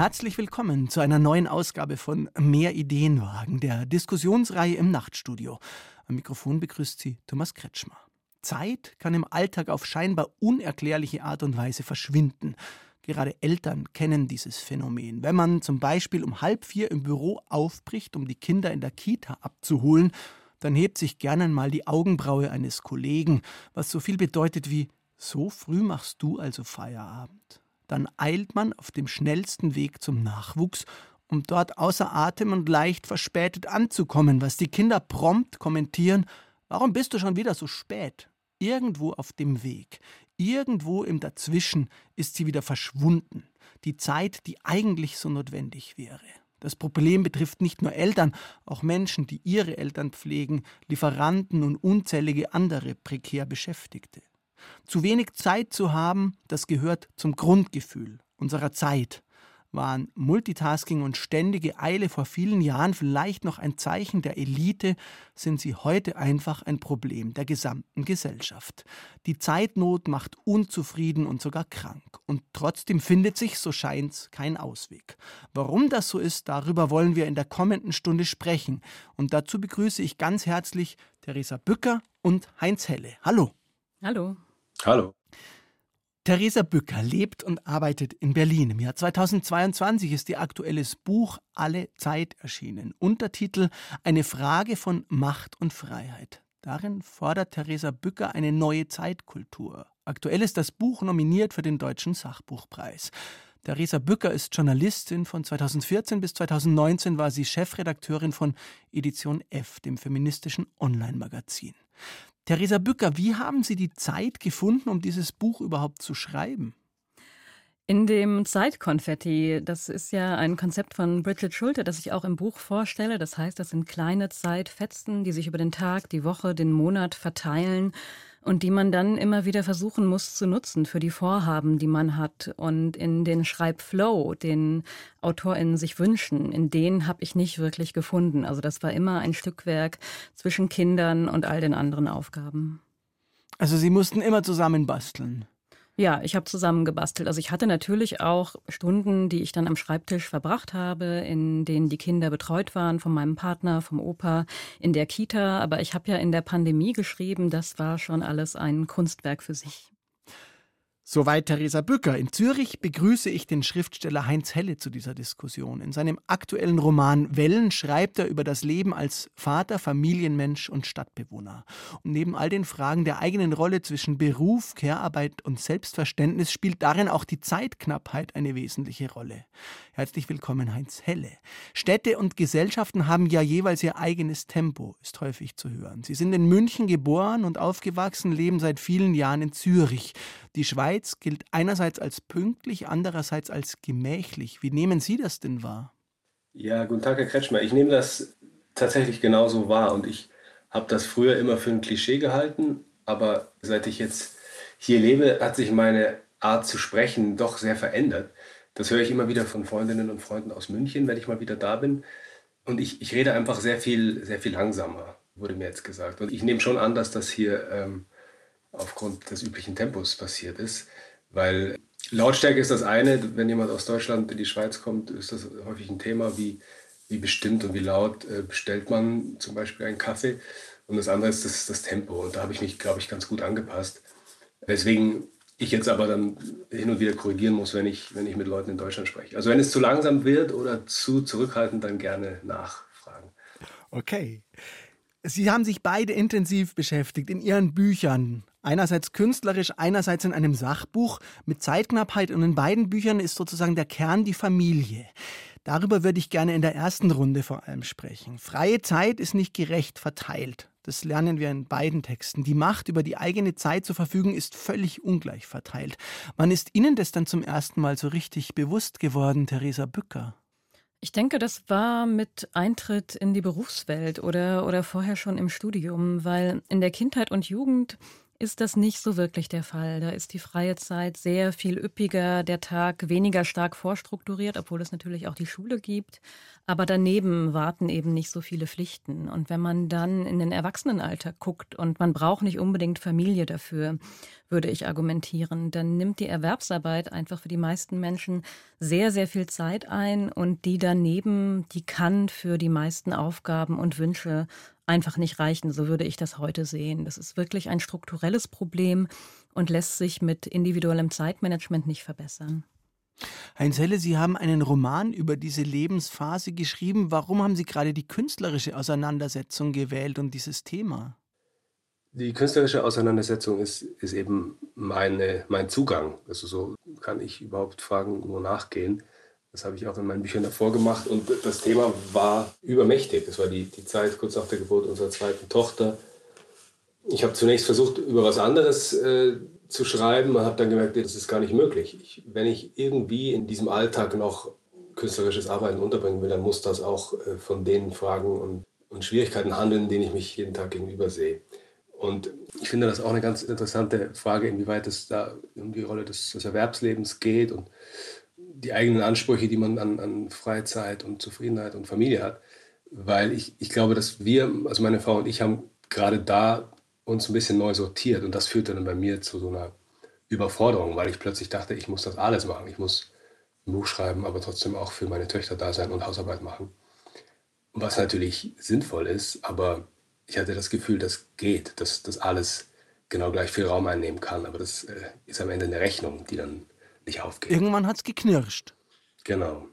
Herzlich willkommen zu einer neuen Ausgabe von Mehr Ideenwagen, der Diskussionsreihe im Nachtstudio. Am Mikrofon begrüßt Sie Thomas Kretschmer. Zeit kann im Alltag auf scheinbar unerklärliche Art und Weise verschwinden. Gerade Eltern kennen dieses Phänomen. Wenn man zum Beispiel um halb vier im Büro aufbricht, um die Kinder in der Kita abzuholen, dann hebt sich gerne mal die Augenbraue eines Kollegen, was so viel bedeutet wie so früh machst du also Feierabend dann eilt man auf dem schnellsten Weg zum Nachwuchs, um dort außer Atem und leicht verspätet anzukommen, was die Kinder prompt kommentieren, warum bist du schon wieder so spät? Irgendwo auf dem Weg, irgendwo im Dazwischen ist sie wieder verschwunden, die Zeit, die eigentlich so notwendig wäre. Das Problem betrifft nicht nur Eltern, auch Menschen, die ihre Eltern pflegen, Lieferanten und unzählige andere prekär Beschäftigte. Zu wenig Zeit zu haben, das gehört zum Grundgefühl unserer Zeit. Waren Multitasking und ständige Eile vor vielen Jahren vielleicht noch ein Zeichen der Elite, sind sie heute einfach ein Problem der gesamten Gesellschaft. Die Zeitnot macht unzufrieden und sogar krank. Und trotzdem findet sich, so scheint's, kein Ausweg. Warum das so ist, darüber wollen wir in der kommenden Stunde sprechen. Und dazu begrüße ich ganz herzlich Theresa Bücker und Heinz Helle. Hallo. Hallo. Hallo. Theresa Bücker lebt und arbeitet in Berlin. Im Jahr 2022 ist ihr aktuelles Buch Alle Zeit erschienen. Untertitel Eine Frage von Macht und Freiheit. Darin fordert Theresa Bücker eine neue Zeitkultur. Aktuell ist das Buch nominiert für den Deutschen Sachbuchpreis. Theresa Bücker ist Journalistin. Von 2014 bis 2019 war sie Chefredakteurin von Edition F, dem feministischen Online-Magazin. Theresa Bücker, wie haben Sie die Zeit gefunden, um dieses Buch überhaupt zu schreiben? In dem Zeitkonfetti, das ist ja ein Konzept von Bridget Schulte, das ich auch im Buch vorstelle. Das heißt, das sind kleine Zeitfetzen, die sich über den Tag, die Woche, den Monat verteilen und die man dann immer wieder versuchen muss zu nutzen für die Vorhaben, die man hat. Und in den Schreibflow, den AutorInnen sich wünschen, in den habe ich nicht wirklich gefunden. Also das war immer ein Stückwerk zwischen Kindern und all den anderen Aufgaben. Also Sie mussten immer zusammen basteln. Ja, ich habe zusammengebastelt. Also ich hatte natürlich auch Stunden, die ich dann am Schreibtisch verbracht habe, in denen die Kinder betreut waren von meinem Partner, vom Opa, in der Kita. Aber ich habe ja in der Pandemie geschrieben. Das war schon alles ein Kunstwerk für sich. Soweit Theresa Bücker. In Zürich begrüße ich den Schriftsteller Heinz Helle zu dieser Diskussion. In seinem aktuellen Roman Wellen schreibt er über das Leben als Vater, Familienmensch und Stadtbewohner. Und neben all den Fragen der eigenen Rolle zwischen Beruf, Care-Arbeit und Selbstverständnis spielt darin auch die Zeitknappheit eine wesentliche Rolle. Herzlich willkommen, Heinz Helle. Städte und Gesellschaften haben ja jeweils ihr eigenes Tempo, ist häufig zu hören. Sie sind in München geboren und aufgewachsen, leben seit vielen Jahren in Zürich. Die Schweiz gilt einerseits als pünktlich, andererseits als gemächlich. Wie nehmen Sie das denn wahr? Ja, guten Tag, Herr Kretschmer. Ich nehme das tatsächlich genauso wahr und ich habe das früher immer für ein Klischee gehalten, aber seit ich jetzt hier lebe, hat sich meine Art zu sprechen doch sehr verändert. Das höre ich immer wieder von Freundinnen und Freunden aus München, wenn ich mal wieder da bin. Und ich, ich rede einfach sehr viel, sehr viel langsamer, wurde mir jetzt gesagt. Und ich nehme schon an, dass das hier ähm, aufgrund des üblichen Tempos passiert ist. Weil Lautstärke ist das eine, wenn jemand aus Deutschland in die Schweiz kommt, ist das häufig ein Thema, wie, wie bestimmt und wie laut äh, bestellt man zum Beispiel einen Kaffee. Und das andere ist das, das Tempo. Und da habe ich mich, glaube ich, ganz gut angepasst. Deswegen ich jetzt aber dann hin und wieder korrigieren muss, wenn ich, wenn ich mit Leuten in Deutschland spreche. Also wenn es zu langsam wird oder zu zurückhaltend, dann gerne nachfragen. Okay. Sie haben sich beide intensiv beschäftigt in Ihren Büchern. Einerseits künstlerisch, einerseits in einem Sachbuch mit Zeitknappheit und in beiden Büchern ist sozusagen der Kern die Familie. Darüber würde ich gerne in der ersten Runde vor allem sprechen. Freie Zeit ist nicht gerecht verteilt. Das lernen wir in beiden Texten. Die Macht über die eigene Zeit zu verfügen ist völlig ungleich verteilt. Wann ist Ihnen das dann zum ersten Mal so richtig bewusst geworden, Theresa Bücker? Ich denke, das war mit Eintritt in die Berufswelt oder, oder vorher schon im Studium, weil in der Kindheit und Jugend ist das nicht so wirklich der Fall. Da ist die freie Zeit sehr viel üppiger, der Tag weniger stark vorstrukturiert, obwohl es natürlich auch die Schule gibt. Aber daneben warten eben nicht so viele Pflichten. Und wenn man dann in den Erwachsenenalter guckt und man braucht nicht unbedingt Familie dafür, würde ich argumentieren, dann nimmt die Erwerbsarbeit einfach für die meisten Menschen sehr, sehr viel Zeit ein und die daneben, die kann für die meisten Aufgaben und Wünsche einfach nicht reichen. So würde ich das heute sehen. Das ist wirklich ein strukturelles Problem und lässt sich mit individuellem Zeitmanagement nicht verbessern. Heinz Helle, Sie haben einen Roman über diese Lebensphase geschrieben. Warum haben Sie gerade die künstlerische Auseinandersetzung gewählt und dieses Thema? Die künstlerische Auseinandersetzung ist, ist eben meine, mein Zugang. Also so kann ich überhaupt Fragen nur nachgehen. Das habe ich auch in meinen Büchern davor gemacht. Und das Thema war übermächtig. Das war die, die Zeit kurz nach der Geburt unserer zweiten Tochter. Ich habe zunächst versucht, über was anderes äh, zu schreiben habe dann gemerkt, das ist gar nicht möglich. Ich, wenn ich irgendwie in diesem Alltag noch künstlerisches Arbeiten unterbringen will, dann muss das auch äh, von den Fragen und, und Schwierigkeiten handeln, denen ich mich jeden Tag gegenüber sehe. Und ich finde das auch eine ganz interessante Frage, inwieweit es da um die Rolle des, des Erwerbslebens geht und die eigenen Ansprüche, die man an, an Freizeit und Zufriedenheit und Familie hat. Weil ich, ich glaube, dass wir, also meine Frau und ich, haben gerade da uns ein bisschen neu sortiert. Und das führte dann bei mir zu so einer Überforderung, weil ich plötzlich dachte, ich muss das alles machen. Ich muss ein Buch schreiben, aber trotzdem auch für meine Töchter da sein und Hausarbeit machen. Was natürlich sinnvoll ist, aber ich hatte das Gefühl, das geht, dass das alles genau gleich viel Raum einnehmen kann. Aber das äh, ist am Ende eine Rechnung, die dann nicht aufgeht. Irgendwann hat es geknirscht. Genau.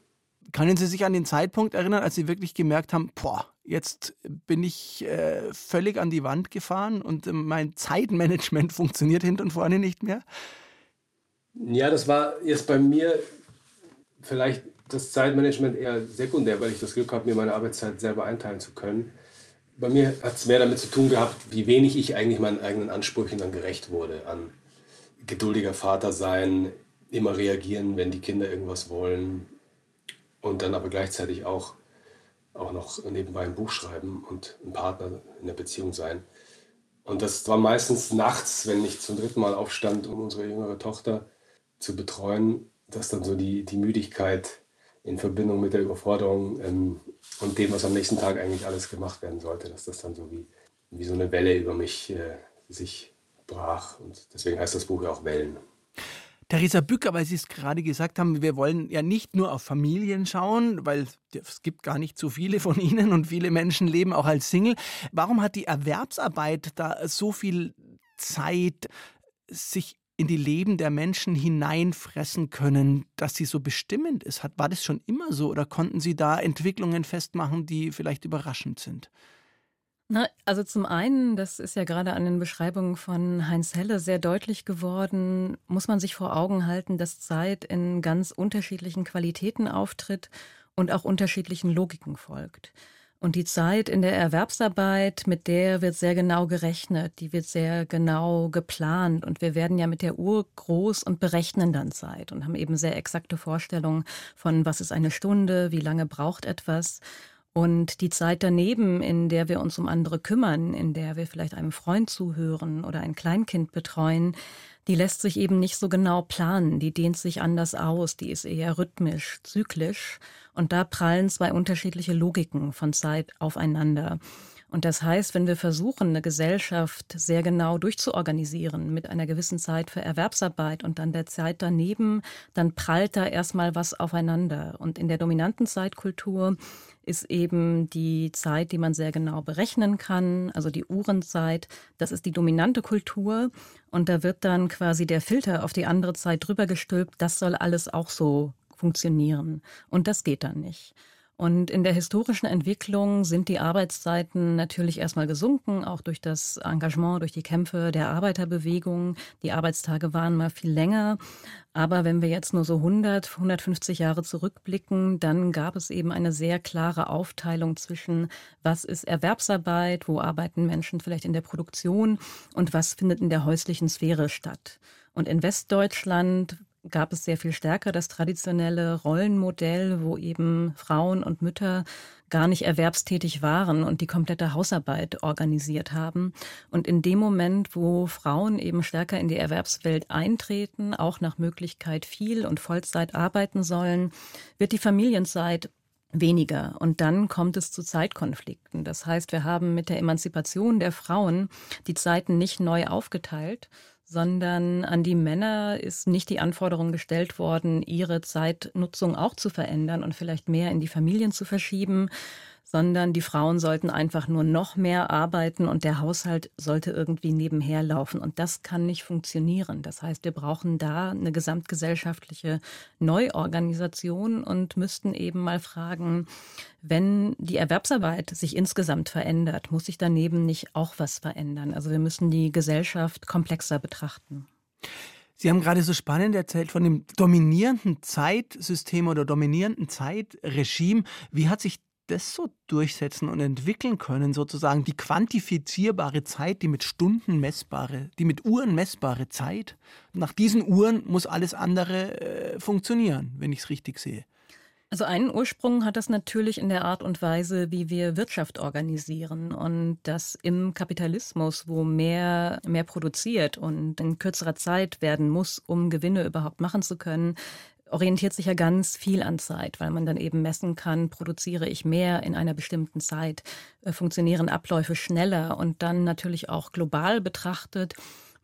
Können Sie sich an den Zeitpunkt erinnern, als Sie wirklich gemerkt haben, boah, jetzt bin ich äh, völlig an die Wand gefahren und äh, mein Zeitmanagement funktioniert hinten und vorne nicht mehr? Ja, das war jetzt bei mir vielleicht das Zeitmanagement eher sekundär, weil ich das Glück habe, mir meine Arbeitszeit selber einteilen zu können. Bei mir hat es mehr damit zu tun gehabt, wie wenig ich eigentlich meinen eigenen Ansprüchen dann gerecht wurde an geduldiger Vater sein, immer reagieren, wenn die Kinder irgendwas wollen und dann aber gleichzeitig auch, auch noch nebenbei ein Buch schreiben und ein Partner in der Beziehung sein. Und das war meistens nachts, wenn ich zum dritten Mal aufstand, um unsere jüngere Tochter zu betreuen, dass dann so die, die Müdigkeit in Verbindung mit der Überforderung ähm, und dem, was am nächsten Tag eigentlich alles gemacht werden sollte, dass das dann so wie, wie so eine Welle über mich äh, sich brach. Und deswegen heißt das Buch ja auch Wellen. Theresa Bücker, weil Sie es gerade gesagt haben, wir wollen ja nicht nur auf Familien schauen, weil es gibt gar nicht so viele von ihnen und viele Menschen leben auch als Single. Warum hat die Erwerbsarbeit da so viel Zeit, sich in die Leben der Menschen hineinfressen können, dass sie so bestimmend ist? War das schon immer so oder konnten Sie da Entwicklungen festmachen, die vielleicht überraschend sind? Na, also zum einen, das ist ja gerade an den Beschreibungen von Heinz Helle sehr deutlich geworden, muss man sich vor Augen halten, dass Zeit in ganz unterschiedlichen Qualitäten auftritt und auch unterschiedlichen Logiken folgt. Und die Zeit in der Erwerbsarbeit, mit der wird sehr genau gerechnet, die wird sehr genau geplant. Und wir werden ja mit der Uhr groß und berechnen dann Zeit und haben eben sehr exakte Vorstellungen von, was ist eine Stunde, wie lange braucht etwas. Und die Zeit daneben, in der wir uns um andere kümmern, in der wir vielleicht einem Freund zuhören oder ein Kleinkind betreuen, die lässt sich eben nicht so genau planen, die dehnt sich anders aus, die ist eher rhythmisch, zyklisch und da prallen zwei unterschiedliche Logiken von Zeit aufeinander. Und das heißt, wenn wir versuchen, eine Gesellschaft sehr genau durchzuorganisieren mit einer gewissen Zeit für Erwerbsarbeit und dann der Zeit daneben, dann prallt da erstmal was aufeinander. Und in der dominanten Zeitkultur ist eben die Zeit, die man sehr genau berechnen kann, also die Uhrenzeit. Das ist die dominante Kultur. Und da wird dann quasi der Filter auf die andere Zeit drüber gestülpt. Das soll alles auch so funktionieren. Und das geht dann nicht. Und in der historischen Entwicklung sind die Arbeitszeiten natürlich erstmal gesunken, auch durch das Engagement, durch die Kämpfe der Arbeiterbewegung. Die Arbeitstage waren mal viel länger. Aber wenn wir jetzt nur so 100, 150 Jahre zurückblicken, dann gab es eben eine sehr klare Aufteilung zwischen, was ist Erwerbsarbeit, wo arbeiten Menschen vielleicht in der Produktion und was findet in der häuslichen Sphäre statt. Und in Westdeutschland gab es sehr viel stärker das traditionelle Rollenmodell, wo eben Frauen und Mütter gar nicht erwerbstätig waren und die komplette Hausarbeit organisiert haben. Und in dem Moment, wo Frauen eben stärker in die Erwerbswelt eintreten, auch nach Möglichkeit viel und Vollzeit arbeiten sollen, wird die Familienzeit weniger. Und dann kommt es zu Zeitkonflikten. Das heißt, wir haben mit der Emanzipation der Frauen die Zeiten nicht neu aufgeteilt, sondern an die Männer ist nicht die Anforderung gestellt worden, ihre Zeitnutzung auch zu verändern und vielleicht mehr in die Familien zu verschieben, sondern die Frauen sollten einfach nur noch mehr arbeiten und der Haushalt sollte irgendwie nebenher laufen. Und das kann nicht funktionieren. Das heißt, wir brauchen da eine gesamtgesellschaftliche Neuorganisation und müssten eben mal fragen, wenn die Erwerbsarbeit sich insgesamt verändert, muss sich daneben nicht auch was verändern? Also wir müssen die Gesellschaft komplexer betrachten. Sie haben gerade so spannend erzählt von dem dominierenden Zeitsystem oder dominierenden Zeitregime. Wie hat sich das so durchsetzen und entwickeln können, sozusagen die quantifizierbare Zeit, die mit Stunden messbare, die mit Uhren messbare Zeit. Nach diesen Uhren muss alles andere äh, funktionieren, wenn ich es richtig sehe. Also einen Ursprung hat das natürlich in der Art und Weise, wie wir Wirtschaft organisieren und das im Kapitalismus, wo mehr, mehr produziert und in kürzerer Zeit werden muss, um Gewinne überhaupt machen zu können, orientiert sich ja ganz viel an Zeit, weil man dann eben messen kann, produziere ich mehr in einer bestimmten Zeit, äh, funktionieren Abläufe schneller und dann natürlich auch global betrachtet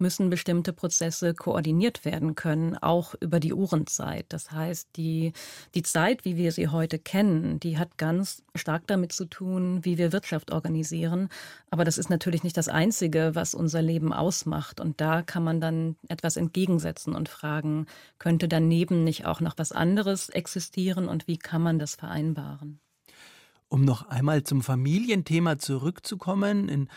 müssen bestimmte Prozesse koordiniert werden können, auch über die Uhrenzeit. Das heißt, die, die Zeit, wie wir sie heute kennen, die hat ganz stark damit zu tun, wie wir Wirtschaft organisieren. Aber das ist natürlich nicht das Einzige, was unser Leben ausmacht. Und da kann man dann etwas entgegensetzen und fragen, könnte daneben nicht auch noch was anderes existieren und wie kann man das vereinbaren? Um noch einmal zum Familienthema zurückzukommen, in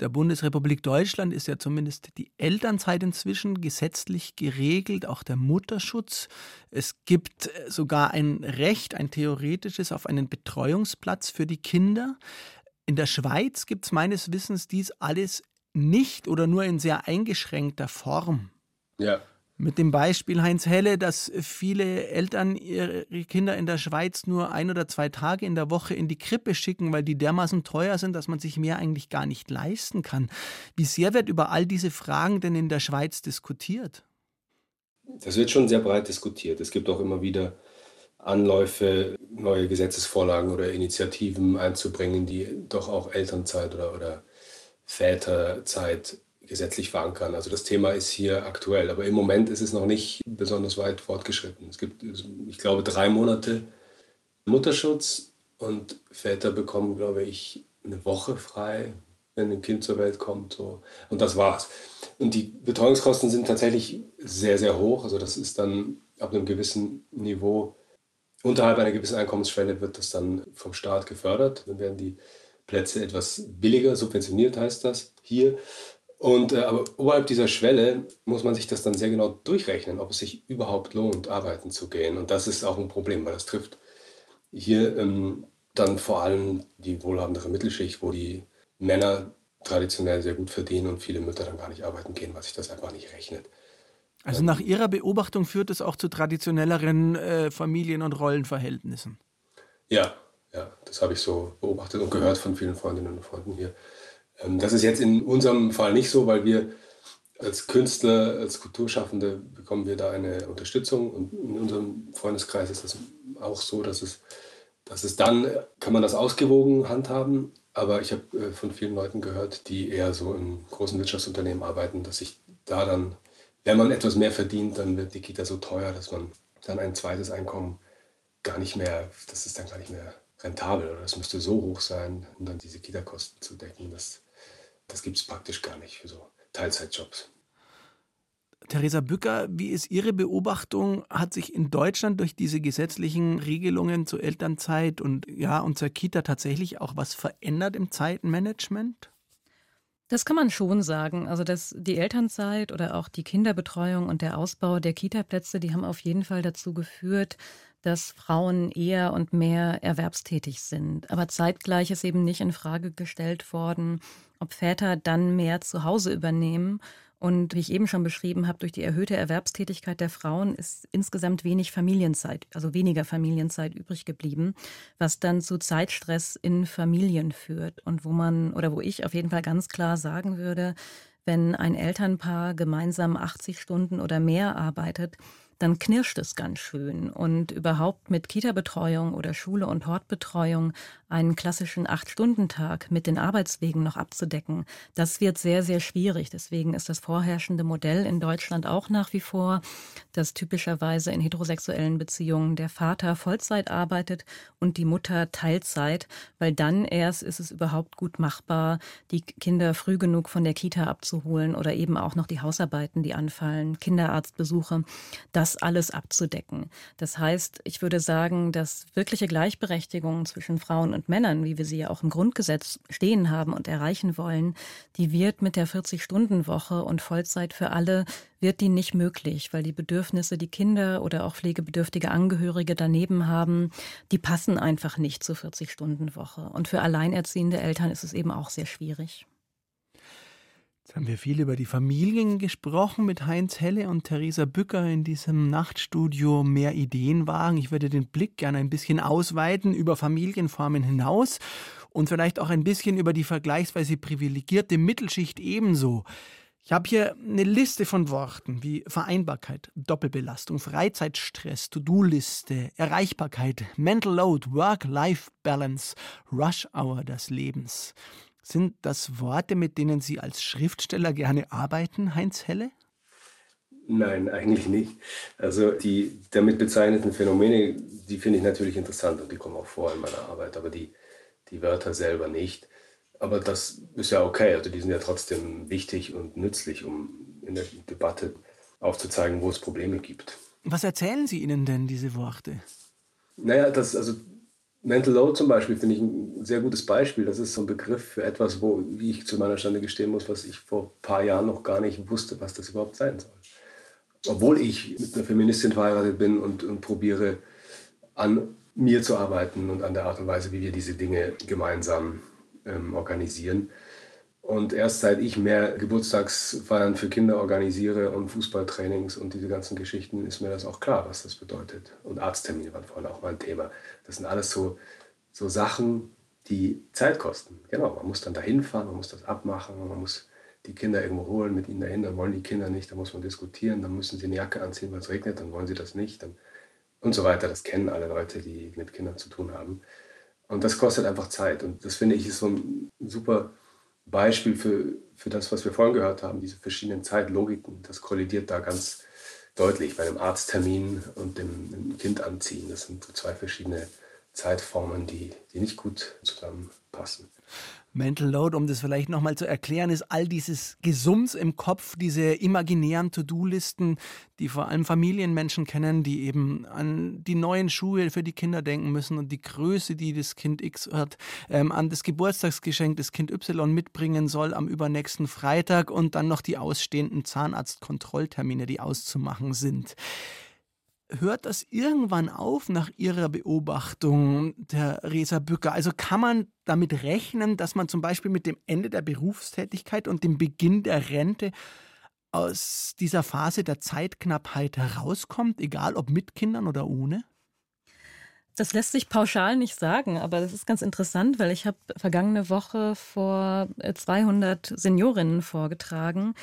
der Bundesrepublik Deutschland ist ja zumindest die Elternzeit inzwischen gesetzlich geregelt, auch der Mutterschutz. Es gibt äh, sogar ein Recht, ein theoretisches, auf einen Betreuungsplatz für die Kinder. In der Schweiz gibt es meines Wissens dies alles nicht oder nur in sehr eingeschränkter Form. Ja, mit dem Beispiel Heinz Helle, dass viele Eltern ihre Kinder in der Schweiz nur ein oder zwei Tage in der Woche in die Krippe schicken, weil die dermaßen teuer sind, dass man sich mehr eigentlich gar nicht leisten kann. Wie sehr wird über all diese Fragen denn in der Schweiz diskutiert? Das wird schon sehr breit diskutiert. Es gibt auch immer wieder Anläufe, neue Gesetzesvorlagen oder Initiativen einzubringen, die doch auch Elternzeit oder, oder Väterzeit gesetzlich verankern. Also das Thema ist hier aktuell, aber im Moment ist es noch nicht besonders weit fortgeschritten. Es gibt, ich glaube, drei Monate Mutterschutz und Väter bekommen, glaube ich, eine Woche frei, wenn ein Kind zur Welt kommt. So. Und das war's. Und die Betreuungskosten sind tatsächlich sehr, sehr hoch. Also das ist dann ab einem gewissen Niveau, unterhalb einer gewissen Einkommensschwelle wird das dann vom Staat gefördert. Dann werden die Plätze etwas billiger, subventioniert heißt das hier. Und äh, aber oberhalb dieser Schwelle muss man sich das dann sehr genau durchrechnen, ob es sich überhaupt lohnt, arbeiten zu gehen. Und das ist auch ein Problem, weil das trifft hier ähm, dann vor allem die wohlhabendere Mittelschicht, wo die Männer traditionell sehr gut verdienen und viele Mütter dann gar nicht arbeiten gehen, weil sich das einfach nicht rechnet. Also nach Ihrer Beobachtung führt es auch zu traditionelleren äh, Familien- und Rollenverhältnissen? Ja, ja, das habe ich so beobachtet und gehört von vielen Freundinnen und Freunden hier. Ähm, das ist jetzt in unserem Fall nicht so, weil wir als Künstler, als Kulturschaffende bekommen wir da eine Unterstützung und in unserem Freundeskreis ist das auch so, dass es, dass es dann, kann man das ausgewogen handhaben, aber ich habe äh, von vielen Leuten gehört, die eher so in großen Wirtschaftsunternehmen arbeiten, dass sich da dann, wenn man etwas mehr verdient, dann wird die Kita so teuer, dass man dann ein zweites Einkommen gar nicht mehr, das ist dann gar nicht mehr rentabel oder das müsste so hoch sein, um dann diese Kita-Kosten zu decken, dass das gibt es praktisch gar nicht für so Teilzeitjobs. Theresa Bücker, wie ist Ihre Beobachtung? Hat sich in Deutschland durch diese gesetzlichen Regelungen zur Elternzeit und ja und zur Kita tatsächlich auch was verändert im Zeitmanagement? Das kann man schon sagen. Also dass die Elternzeit oder auch die Kinderbetreuung und der Ausbau der Kitaplätze, die haben auf jeden Fall dazu geführt, dass Frauen eher und mehr erwerbstätig sind. Aber zeitgleich ist eben nicht in Frage gestellt worden, ob Väter dann mehr zu Hause übernehmen. Und wie ich eben schon beschrieben habe, durch die erhöhte Erwerbstätigkeit der Frauen ist insgesamt wenig Familienzeit, also weniger Familienzeit übrig geblieben, was dann zu Zeitstress in Familien führt und wo man oder wo ich auf jeden Fall ganz klar sagen würde, wenn ein Elternpaar gemeinsam 80 Stunden oder mehr arbeitet, dann knirscht es ganz schön. Und überhaupt mit Kita-Betreuung oder Schule- und Hortbetreuung einen klassischen Acht-Stunden-Tag mit den Arbeitswegen noch abzudecken, das wird sehr, sehr schwierig. Deswegen ist das vorherrschende Modell in Deutschland auch nach wie vor, dass typischerweise in heterosexuellen Beziehungen der Vater Vollzeit arbeitet und die Mutter Teilzeit, weil dann erst ist es überhaupt gut machbar, die Kinder früh genug von der Kita abzuholen oder eben auch noch die Hausarbeiten, die anfallen, Kinderarztbesuche. Das das alles abzudecken. Das heißt, ich würde sagen, dass wirkliche Gleichberechtigung zwischen Frauen und Männern, wie wir sie ja auch im Grundgesetz stehen haben und erreichen wollen, die wird mit der 40-Stunden-Woche und Vollzeit für alle wird die nicht möglich, weil die Bedürfnisse, die Kinder oder auch pflegebedürftige Angehörige daneben haben, die passen einfach nicht zur 40-Stunden-Woche. Und für alleinerziehende Eltern ist es eben auch sehr schwierig. Jetzt haben wir viel über die Familien gesprochen mit Heinz Helle und Theresa Bücker in diesem Nachtstudio Mehr Ideenwagen. Ich würde den Blick gerne ein bisschen ausweiten über Familienformen hinaus und vielleicht auch ein bisschen über die vergleichsweise privilegierte Mittelschicht ebenso. Ich habe hier eine Liste von Worten wie Vereinbarkeit, Doppelbelastung, Freizeitstress, To-Do-Liste, Erreichbarkeit, Mental Load, Work-Life-Balance, Rush Hour des Lebens. Sind das Worte, mit denen Sie als Schriftsteller gerne arbeiten, Heinz Helle? Nein, eigentlich nicht. Also die damit bezeichneten Phänomene, die finde ich natürlich interessant und die kommen auch vor in meiner Arbeit, aber die, die Wörter selber nicht. Aber das ist ja okay, also die sind ja trotzdem wichtig und nützlich, um in der Debatte aufzuzeigen, wo es Probleme gibt. Was erzählen Sie ihnen denn, diese Worte? Naja, das, also Mental Load zum Beispiel finde ich ein sehr gutes Beispiel. Das ist so ein Begriff für etwas, wo wie ich zu meiner Stande gestehen muss, was ich vor ein paar Jahren noch gar nicht wusste, was das überhaupt sein soll. Obwohl ich mit einer Feministin verheiratet bin und, und probiere an mir zu arbeiten und an der Art und Weise, wie wir diese Dinge gemeinsam ähm, organisieren. Und erst seit ich mehr Geburtstagsfeiern für Kinder organisiere und Fußballtrainings und diese ganzen Geschichten, ist mir das auch klar, was das bedeutet. Und Arzttermine waren vorhin auch mal ein Thema. Das sind alles so, so Sachen, die Zeit kosten. Genau, man muss dann dahin fahren, man muss das abmachen, man muss die Kinder irgendwo holen, mit ihnen dahin, dann wollen die Kinder nicht, dann muss man diskutieren, dann müssen sie eine Jacke anziehen, weil es regnet, dann wollen sie das nicht und so weiter. Das kennen alle Leute, die mit Kindern zu tun haben. Und das kostet einfach Zeit. Und das finde ich ist so ein super Beispiel für, für das, was wir vorhin gehört haben, diese verschiedenen Zeitlogiken. Das kollidiert da ganz deutlich bei einem Arzttermin und dem, dem Kind anziehen. Das sind zwei verschiedene Zeitformen, die, die nicht gut zusammenpassen. Mental Load, um das vielleicht nochmal zu erklären, ist all dieses Gesums im Kopf, diese imaginären To-Do-Listen, die vor allem Familienmenschen kennen, die eben an die neuen Schuhe für die Kinder denken müssen und die Größe, die das Kind X hat, ähm, an das Geburtstagsgeschenk das Kind Y mitbringen soll am übernächsten Freitag und dann noch die ausstehenden Zahnarztkontrolltermine, die auszumachen sind hört das irgendwann auf nach Ihrer Beobachtung, der Resa Bücker? Also kann man damit rechnen, dass man zum Beispiel mit dem Ende der Berufstätigkeit und dem Beginn der Rente aus dieser Phase der Zeitknappheit herauskommt, egal ob mit Kindern oder ohne? Das lässt sich pauschal nicht sagen, aber das ist ganz interessant, weil ich habe vergangene Woche vor 200 Seniorinnen vorgetragen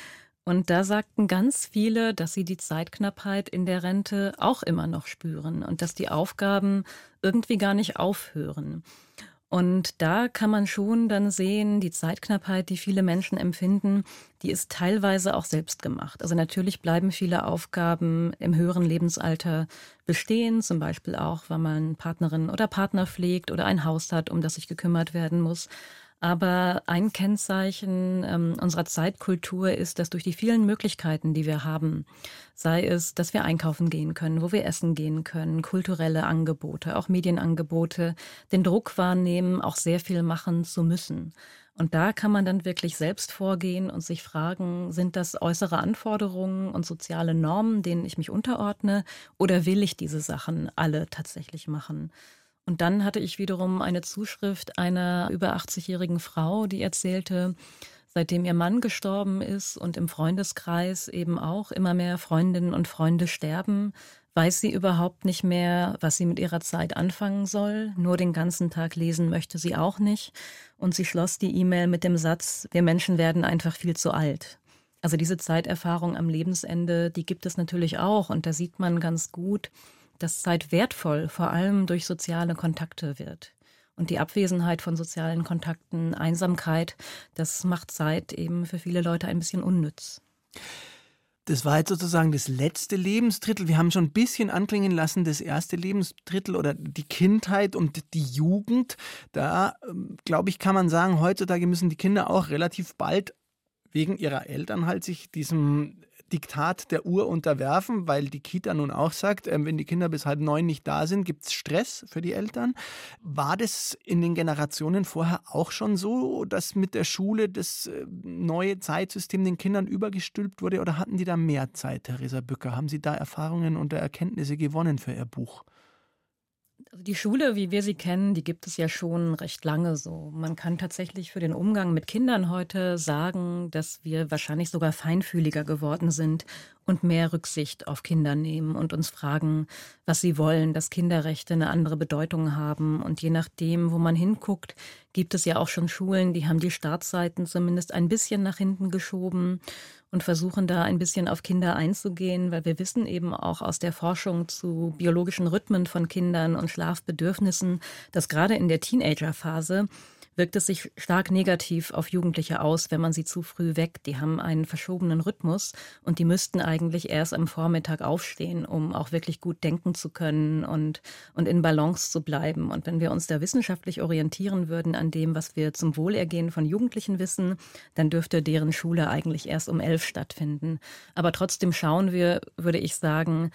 und da sagten ganz viele, dass sie die Zeitknappheit in der Rente auch immer noch spüren und dass die Aufgaben irgendwie gar nicht aufhören. Und da kann man schon dann sehen, die Zeitknappheit, die viele Menschen empfinden, die ist teilweise auch selbst gemacht. Also natürlich bleiben viele Aufgaben im höheren Lebensalter bestehen, zum Beispiel auch, weil man Partnerin oder Partner pflegt oder ein Haus hat, um das sich gekümmert werden muss. Aber ein Kennzeichen ähm, unserer Zeitkultur ist, dass durch die vielen Möglichkeiten, die wir haben, sei es, dass wir einkaufen gehen können, wo wir essen gehen können, kulturelle Angebote, auch Medienangebote, den Druck wahrnehmen, auch sehr viel machen zu müssen. Und da kann man dann wirklich selbst vorgehen und sich fragen, sind das äußere Anforderungen und soziale Normen, denen ich mich unterordne, oder will ich diese Sachen alle tatsächlich machen? Und dann hatte ich wiederum eine Zuschrift einer über 80-jährigen Frau, die erzählte, seitdem ihr Mann gestorben ist und im Freundeskreis eben auch immer mehr Freundinnen und Freunde sterben, weiß sie überhaupt nicht mehr, was sie mit ihrer Zeit anfangen soll. Nur den ganzen Tag lesen möchte sie auch nicht. Und sie schloss die E-Mail mit dem Satz, wir Menschen werden einfach viel zu alt. Also diese Zeiterfahrung am Lebensende, die gibt es natürlich auch. Und da sieht man ganz gut, dass Zeit wertvoll, vor allem durch soziale Kontakte wird. Und die Abwesenheit von sozialen Kontakten, Einsamkeit, das macht Zeit eben für viele Leute ein bisschen unnütz. Das war jetzt sozusagen das letzte Lebensdrittel. Wir haben schon ein bisschen anklingen lassen, das erste Lebensdrittel oder die Kindheit und die Jugend. Da, ähm, glaube ich, kann man sagen, heutzutage müssen die Kinder auch relativ bald wegen ihrer Eltern halt sich diesem Diktat der Uhr unterwerfen, weil die Kita nun auch sagt, äh, wenn die Kinder bis halb neun nicht da sind, gibt es Stress für die Eltern. War das in den Generationen vorher auch schon so, dass mit der Schule das äh, neue Zeitsystem den Kindern übergestülpt wurde oder hatten die da mehr Zeit, Theresa Bücker? Haben Sie da Erfahrungen und Erkenntnisse gewonnen für Ihr Buch? Also die Schule, wie wir sie kennen, die gibt es ja schon recht lange so. Man kann tatsächlich für den Umgang mit Kindern heute sagen, dass wir wahrscheinlich sogar feinfühliger geworden sind und mehr Rücksicht auf Kinder nehmen und uns fragen, was sie wollen, dass Kinderrechte eine andere Bedeutung haben. Und je nachdem, wo man hinguckt, gibt es ja auch schon Schulen, die haben die Startzeiten zumindest ein bisschen nach hinten geschoben und versuchen da ein bisschen auf Kinder einzugehen, weil wir wissen eben auch aus der Forschung zu biologischen Rhythmen von Kindern und Schlafbedürfnissen, dass gerade in der Teenagerphase wirkt es sich stark negativ auf Jugendliche aus, wenn man sie zu früh weckt. Die haben einen verschobenen Rhythmus und die müssten eigentlich erst am Vormittag aufstehen, um auch wirklich gut denken zu können und, und in Balance zu bleiben. Und wenn wir uns da wissenschaftlich orientieren würden an dem, was wir zum Wohlergehen von Jugendlichen wissen, dann dürfte deren Schule eigentlich erst um elf stattfinden. Aber trotzdem schauen wir, würde ich sagen,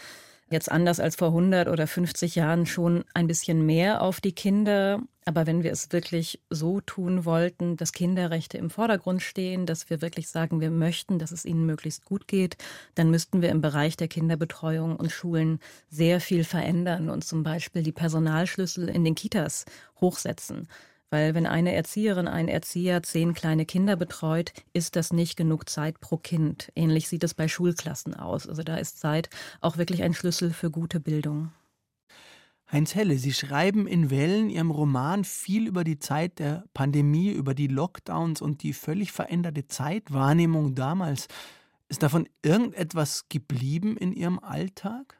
jetzt anders als vor 100 oder 50 Jahren schon ein bisschen mehr auf die Kinder. Aber wenn wir es wirklich so tun wollten, dass Kinderrechte im Vordergrund stehen, dass wir wirklich sagen, wir möchten, dass es ihnen möglichst gut geht, dann müssten wir im Bereich der Kinderbetreuung und Schulen sehr viel verändern und zum Beispiel die Personalschlüssel in den Kitas hochsetzen. Weil wenn eine Erzieherin, ein Erzieher zehn kleine Kinder betreut, ist das nicht genug Zeit pro Kind. Ähnlich sieht es bei Schulklassen aus. Also da ist Zeit auch wirklich ein Schlüssel für gute Bildung. Heinz Helle, Sie schreiben in Wellen Ihrem Roman viel über die Zeit der Pandemie, über die Lockdowns und die völlig veränderte Zeitwahrnehmung damals. Ist davon irgendetwas geblieben in Ihrem Alltag?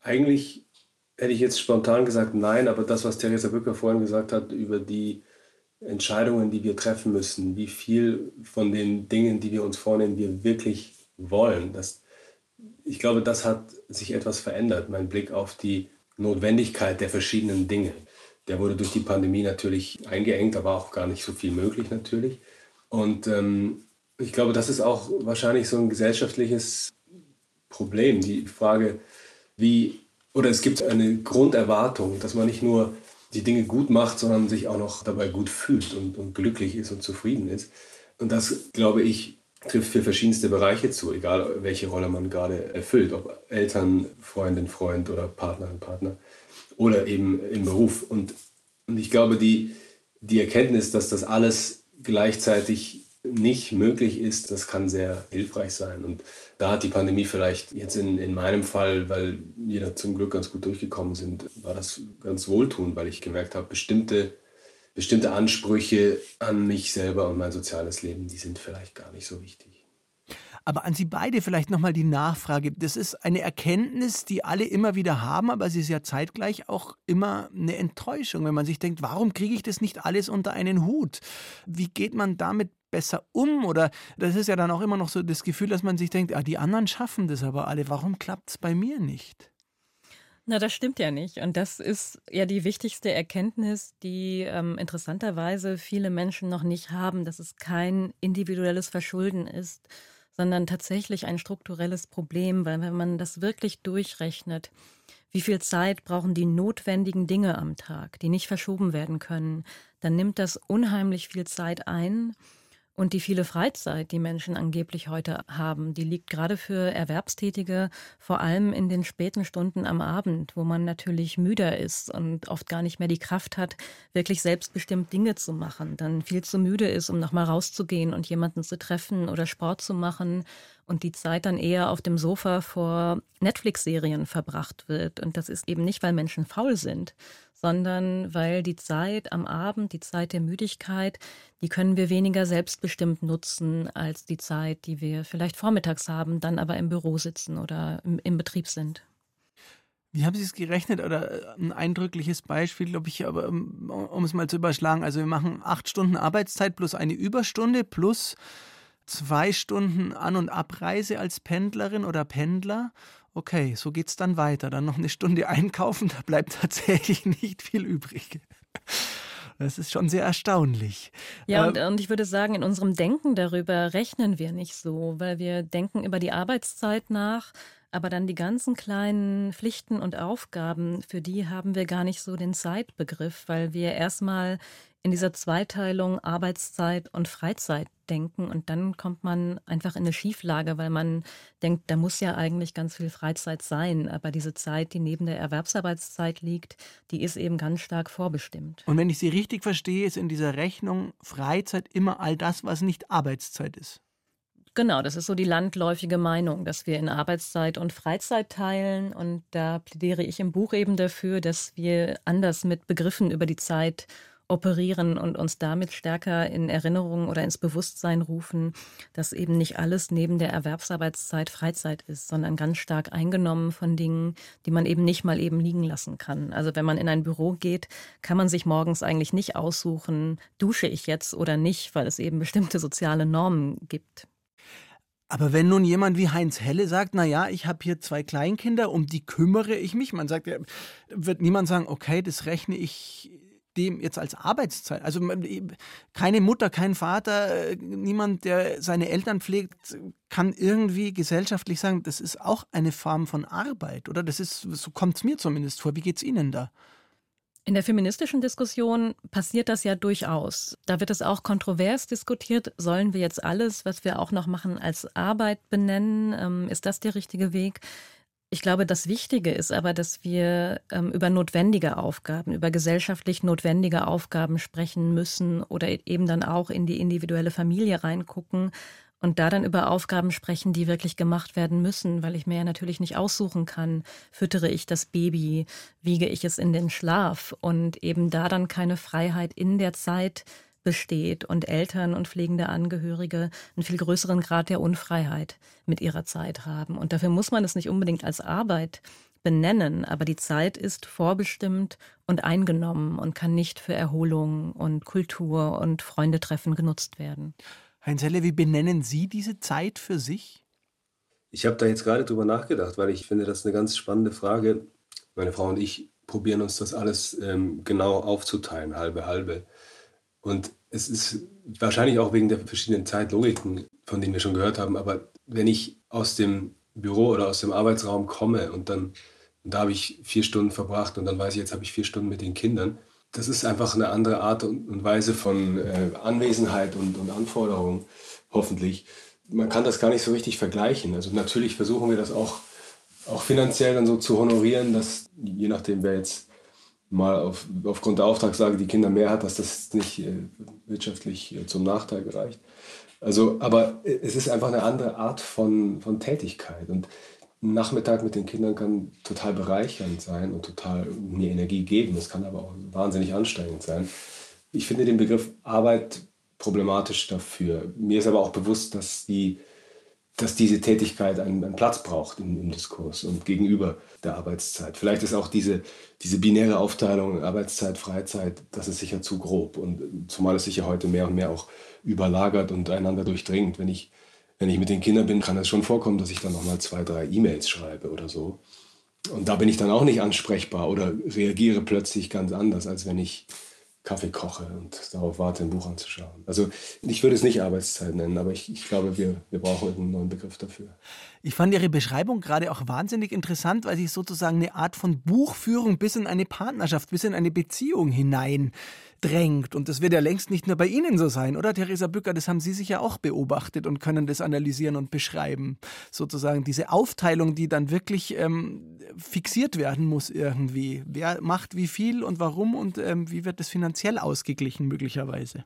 Eigentlich hätte ich jetzt spontan gesagt nein, aber das, was Theresa Bücker vorhin gesagt hat über die Entscheidungen, die wir treffen müssen, wie viel von den Dingen, die wir uns vornehmen, wir wirklich wollen, das, ich glaube, das hat sich etwas verändert, mein Blick auf die Notwendigkeit der verschiedenen Dinge. Der wurde durch die Pandemie natürlich eingeengt, aber auch gar nicht so viel möglich natürlich. Und ähm, ich glaube, das ist auch wahrscheinlich so ein gesellschaftliches Problem, die Frage, wie oder es gibt eine Grunderwartung, dass man nicht nur die Dinge gut macht, sondern sich auch noch dabei gut fühlt und, und glücklich ist und zufrieden ist. Und das, glaube ich, trifft für verschiedenste Bereiche zu, egal welche Rolle man gerade erfüllt, ob Eltern, Freundin, Freund oder Partnerin, Partner oder eben im Beruf. Und, und ich glaube, die, die Erkenntnis, dass das alles gleichzeitig nicht möglich ist, das kann sehr hilfreich sein. Und da hat die Pandemie vielleicht jetzt in, in meinem Fall, weil wir da zum Glück ganz gut durchgekommen sind, war das ganz wohltuend, weil ich gemerkt habe, bestimmte, bestimmte Ansprüche an mich selber und mein soziales Leben, die sind vielleicht gar nicht so wichtig. Aber an Sie beide vielleicht nochmal die Nachfrage. Das ist eine Erkenntnis, die alle immer wieder haben, aber sie ist ja zeitgleich auch immer eine Enttäuschung, wenn man sich denkt, warum kriege ich das nicht alles unter einen Hut? Wie geht man damit besser um? Oder das ist ja dann auch immer noch so das Gefühl, dass man sich denkt, ah, die anderen schaffen das aber alle, warum klappt es bei mir nicht? Na, das stimmt ja nicht. Und das ist ja die wichtigste Erkenntnis, die ähm, interessanterweise viele Menschen noch nicht haben, dass es kein individuelles Verschulden ist, sondern tatsächlich ein strukturelles Problem, weil wenn man das wirklich durchrechnet, wie viel Zeit brauchen die notwendigen Dinge am Tag, die nicht verschoben werden können, dann nimmt das unheimlich viel Zeit ein Und die viele Freizeit, die Menschen angeblich heute haben, die liegt gerade für Erwerbstätige vor allem in den späten Stunden am Abend, wo man natürlich müder ist und oft gar nicht mehr die Kraft hat, wirklich selbstbestimmt Dinge zu machen, dann viel zu müde ist, um nochmal rauszugehen und jemanden zu treffen oder Sport zu machen und die Zeit dann eher auf dem Sofa vor Netflix-Serien verbracht wird. Und das ist eben nicht, weil Menschen faul sind, sondern weil die Zeit am Abend, die Zeit der Müdigkeit, die können wir weniger selbstbestimmt nutzen als die Zeit, die wir vielleicht vormittags haben, dann aber im Büro sitzen oder im, im Betrieb sind. Wie haben Sie es gerechnet? Oder äh, ein eindrückliches Beispiel, glaube ich, aber um, um es mal zu überschlagen. Also wir machen acht Stunden Arbeitszeit plus eine Überstunde plus zwei Stunden An- und Abreise als Pendlerin oder Pendler. Okay, so geht es dann weiter. Dann noch eine Stunde einkaufen, da bleibt tatsächlich nicht viel übrig. Das ist schon sehr erstaunlich. Ja, und, und, ich würde sagen, in unserem Denken darüber rechnen wir nicht so, weil wir denken über die Arbeitszeit nach, aber dann die ganzen kleinen Pflichten und Aufgaben, für die haben wir gar nicht so den Zeitbegriff, weil wir erstmal in dieser Zweiteilung Arbeitszeit und Freizeit denken und dann kommt man einfach in eine Schieflage, weil man denkt, da muss ja eigentlich ganz viel Freizeit sein, aber diese Zeit, die neben der Erwerbsarbeitszeit liegt, die ist eben ganz stark vorbestimmt. Und wenn ich Sie richtig verstehe, ist in dieser Rechnung Freizeit immer all das, was nicht Arbeitszeit ist. Genau, das ist so die landläufige Meinung, dass wir in Arbeitszeit und Freizeit teilen. Und da plädiere ich im Buch eben dafür, dass wir anders mit Begriffen über die Zeit operieren und uns damit stärker in Erinnerung oder ins Bewusstsein rufen, dass eben nicht alles neben der Erwerbsarbeitszeit Freizeit ist, sondern ganz stark eingenommen von Dingen, die man eben nicht mal eben liegen lassen kann. Also wenn man in ein Büro geht, kann man sich morgens eigentlich nicht aussuchen, dusche ich jetzt oder nicht, weil es eben bestimmte soziale Normen gibt. Aber wenn nun jemand wie Heinz Helle sagt, na ja, ich habe hier zwei Kleinkinder, um die kümmere ich mich, man sagt, wird niemand sagen, okay, das rechne ich dem jetzt als Arbeitszeit. Also keine Mutter, kein Vater, äh, niemand, der seine Eltern pflegt, kann irgendwie gesellschaftlich sagen, das ist auch eine Form von Arbeit, oder? Das ist, so kommt es mir zumindest vor. Wie geht es Ihnen da? In der feministischen Diskussion passiert das ja durchaus. Da wird es auch kontrovers diskutiert. Sollen wir jetzt alles, was wir auch noch machen, als Arbeit benennen? Ähm, ist das der richtige Weg? Ich glaube, das Wichtige ist aber, dass wir ähm, über notwendige Aufgaben, über gesellschaftlich notwendige Aufgaben sprechen müssen oder eben dann auch in die individuelle Familie reingucken und da dann über Aufgaben sprechen, die wirklich gemacht werden müssen, weil ich mir ja natürlich nicht aussuchen kann, füttere ich das Baby, wiege ich es in den Schlaf und eben da dann keine Freiheit in der Zeit besteht und Eltern und pflegende Angehörige einen viel größeren Grad der Unfreiheit mit ihrer Zeit haben. Und dafür muss man es nicht unbedingt als Arbeit benennen, aber die Zeit ist vorbestimmt und eingenommen und kann nicht für Erholung und Kultur und Freundetreffen genutzt werden. Heinz Helle, wie benennen Sie diese Zeit für sich? Ich habe da jetzt gerade drüber nachgedacht, weil ich finde, das ist eine ganz spannende Frage. Meine Frau und ich probieren uns das alles ähm, genau aufzuteilen, halbe halbe. Und es ist wahrscheinlich auch wegen der verschiedenen Zeitlogiken, von denen wir schon gehört haben, aber wenn ich aus dem Büro oder aus dem Arbeitsraum komme und dann, und da habe ich vier Stunden verbracht und dann weiß ich, jetzt habe ich vier Stunden mit den Kindern, das ist einfach eine andere Art und Weise von äh, Anwesenheit und, und Anforderungen, hoffentlich. Man kann das gar nicht so richtig vergleichen. Also natürlich versuchen wir das auch, auch finanziell dann so zu honorieren, dass je nachdem, wer jetzt mal auf, aufgrund der Auftragslage die Kinder mehr hat, dass das nicht äh, wirtschaftlich äh, zum Nachteil gereicht. Also, aber äh, es ist einfach eine andere Art von, von Tätigkeit. Und ein Nachmittag mit den Kindern kann total bereichernd sein und total mir Energie geben. Es kann aber auch wahnsinnig anstrengend sein. Ich finde den Begriff Arbeit problematisch dafür. Mir ist aber auch bewusst, dass die dass diese Tätigkeit einen, einen Platz braucht im, im, Diskurs und gegenüber der Arbeitszeit. Vielleicht ist auch diese, diese binäre Aufteilung Arbeitszeit, Freizeit, das ist sicher zu grob. Und zumal es sich ja heute mehr und mehr auch überlagert und einander durchdringt. Wenn ich, wenn ich mit den Kindern bin, kann es schon vorkommen, dass ich dann nochmal zwei, drei E-Mails schreibe oder so. Und da bin ich dann auch nicht ansprechbar oder reagiere plötzlich ganz anders, als wenn ich Kaffee koche und darauf warte, ein Buch anzuschauen. Also ich würde es nicht Arbeitszeit nennen, aber ich, ich glaube, wir, wir brauchen einen neuen Begriff dafür. Ich fand Ihre Beschreibung gerade auch wahnsinnig interessant, weil sie sozusagen eine Art von Buchführung bis in eine Partnerschaft, bis in eine Beziehung hineindrängt. Und das wird ja längst nicht nur bei Ihnen so sein, oder Theresa Bücker? Das haben Sie sicher auch beobachtet und können das analysieren und beschreiben. Sozusagen diese Aufteilung, die dann wirklich ähm, fixiert werden muss irgendwie. Wer macht wie viel und warum und ähm, wie wird das finanziell ausgeglichen möglicherweise?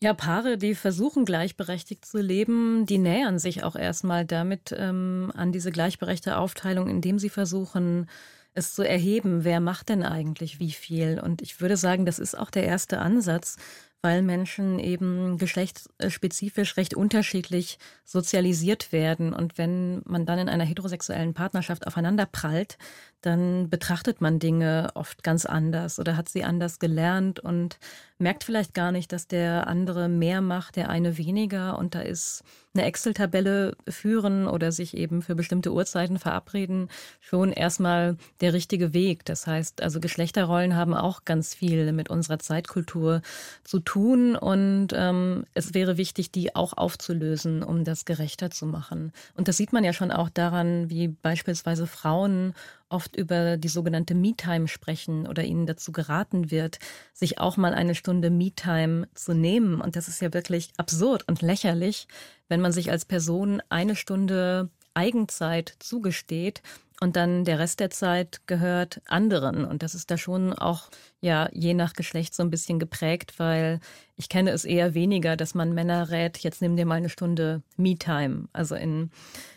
Ja, Paare, die versuchen gleichberechtigt zu leben, die nähern sich auch erstmal damit ähm, an diese gleichberechtigte Aufteilung, indem sie versuchen, es zu erheben, wer macht denn eigentlich wie viel. Und ich würde sagen, das ist auch der erste Ansatz, weil Menschen eben geschlechtsspezifisch recht unterschiedlich sozialisiert werden. Und wenn man dann in einer heterosexuellen Partnerschaft aufeinander prallt, dann betrachtet man Dinge oft ganz anders oder hat sie anders gelernt und merkt vielleicht gar nicht, dass der andere mehr macht, der eine weniger. Und da ist eine Excel-Tabelle führen oder sich eben für bestimmte Uhrzeiten verabreden schon erstmal der richtige Weg. Das heißt, also Geschlechterrollen haben auch ganz viel mit unserer Zeitkultur zu tun. Und ähm, es wäre wichtig, die auch aufzulösen, um das gerechter zu machen. Und das sieht man ja schon auch daran, wie beispielsweise Frauen oft über die sogenannte Me-Time sprechen oder ihnen dazu geraten wird, sich auch mal eine Stunde Me-Time zu nehmen. Und das ist ja wirklich absurd und lächerlich, wenn man sich als Person eine Stunde Eigenzeit zugesteht und dann der Rest der Zeit gehört anderen. Und das ist da schon auch, ja, je nach Geschlecht so ein bisschen geprägt, weil ich kenne es eher weniger, dass man Männer rät, jetzt nimm dir mal eine Stunde Me-Time. Also in,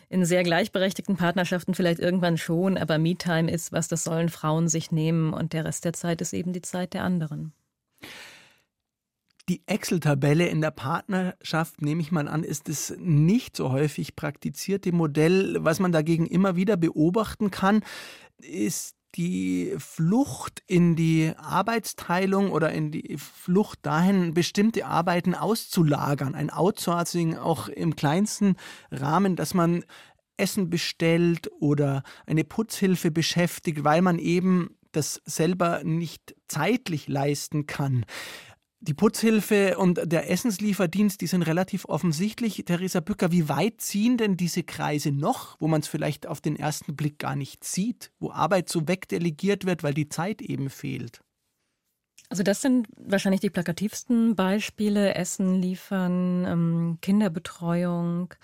in sehr gleichberechtigten Partnerschaften vielleicht irgendwann schon, aber Me-Time ist was, das sollen Frauen sich nehmen und der Rest der Zeit ist eben die Zeit der anderen. Die Excel-Tabelle in der Partnerschaft, nehme ich mal an, ist das nicht so häufig praktizierte Modell. Was man dagegen immer wieder beobachten kann, ist die Flucht in die Arbeitsteilung oder in die Flucht dahin, bestimmte Arbeiten auszulagern, ein Outsourcing auch im kleinsten Rahmen, dass man Essen bestellt oder eine Putzhilfe beschäftigt, weil man eben das selber nicht zeitlich leisten kann. Die Putzhilfe und der Essenslieferdienst, die sind relativ offensichtlich. Theresa Bücker, wie weit ziehen denn diese Kreise noch, wo man es vielleicht auf den ersten Blick gar nicht sieht, wo Arbeit so wegdelegiert wird, weil die Zeit eben fehlt? Also das sind wahrscheinlich die plakativsten Beispiele. Essen liefern, ähm, Kinderbetreuung,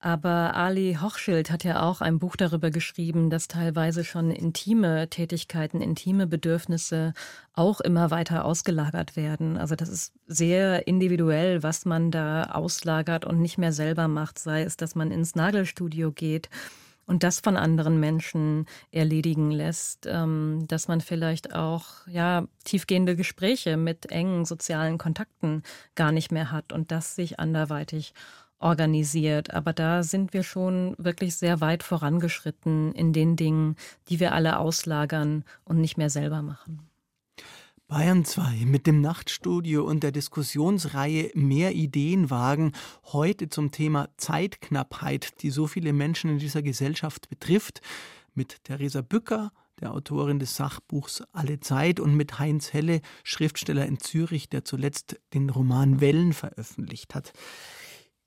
aber Ali Hochschild hat ja auch ein Buch darüber geschrieben, dass teilweise schon intime Tätigkeiten, intime Bedürfnisse auch immer weiter ausgelagert werden. Also das ist sehr individuell, was man da auslagert und nicht mehr selber macht, sei es, dass man ins Nagelstudio geht und das von anderen Menschen erledigen lässt, ähm, dass man vielleicht auch ja tiefgehende Gespräche mit engen sozialen Kontakten gar nicht mehr hat und das sich anderweitig organisiert. Aber da sind wir schon wirklich sehr weit vorangeschritten in den Dingen, die wir alle auslagern und nicht mehr selber machen. Bayern 2 mit dem Nachtstudio und der Diskussionsreihe Mehr Ideen wagen heute zum Thema Zeitknappheit, die so viele Menschen in dieser Gesellschaft betrifft, mit Theresa Bücker, der Autorin des Sachbuchs Alle Zeit und mit Heinz Helle, Schriftsteller in Zürich, der zuletzt den Roman Wellen veröffentlicht hat.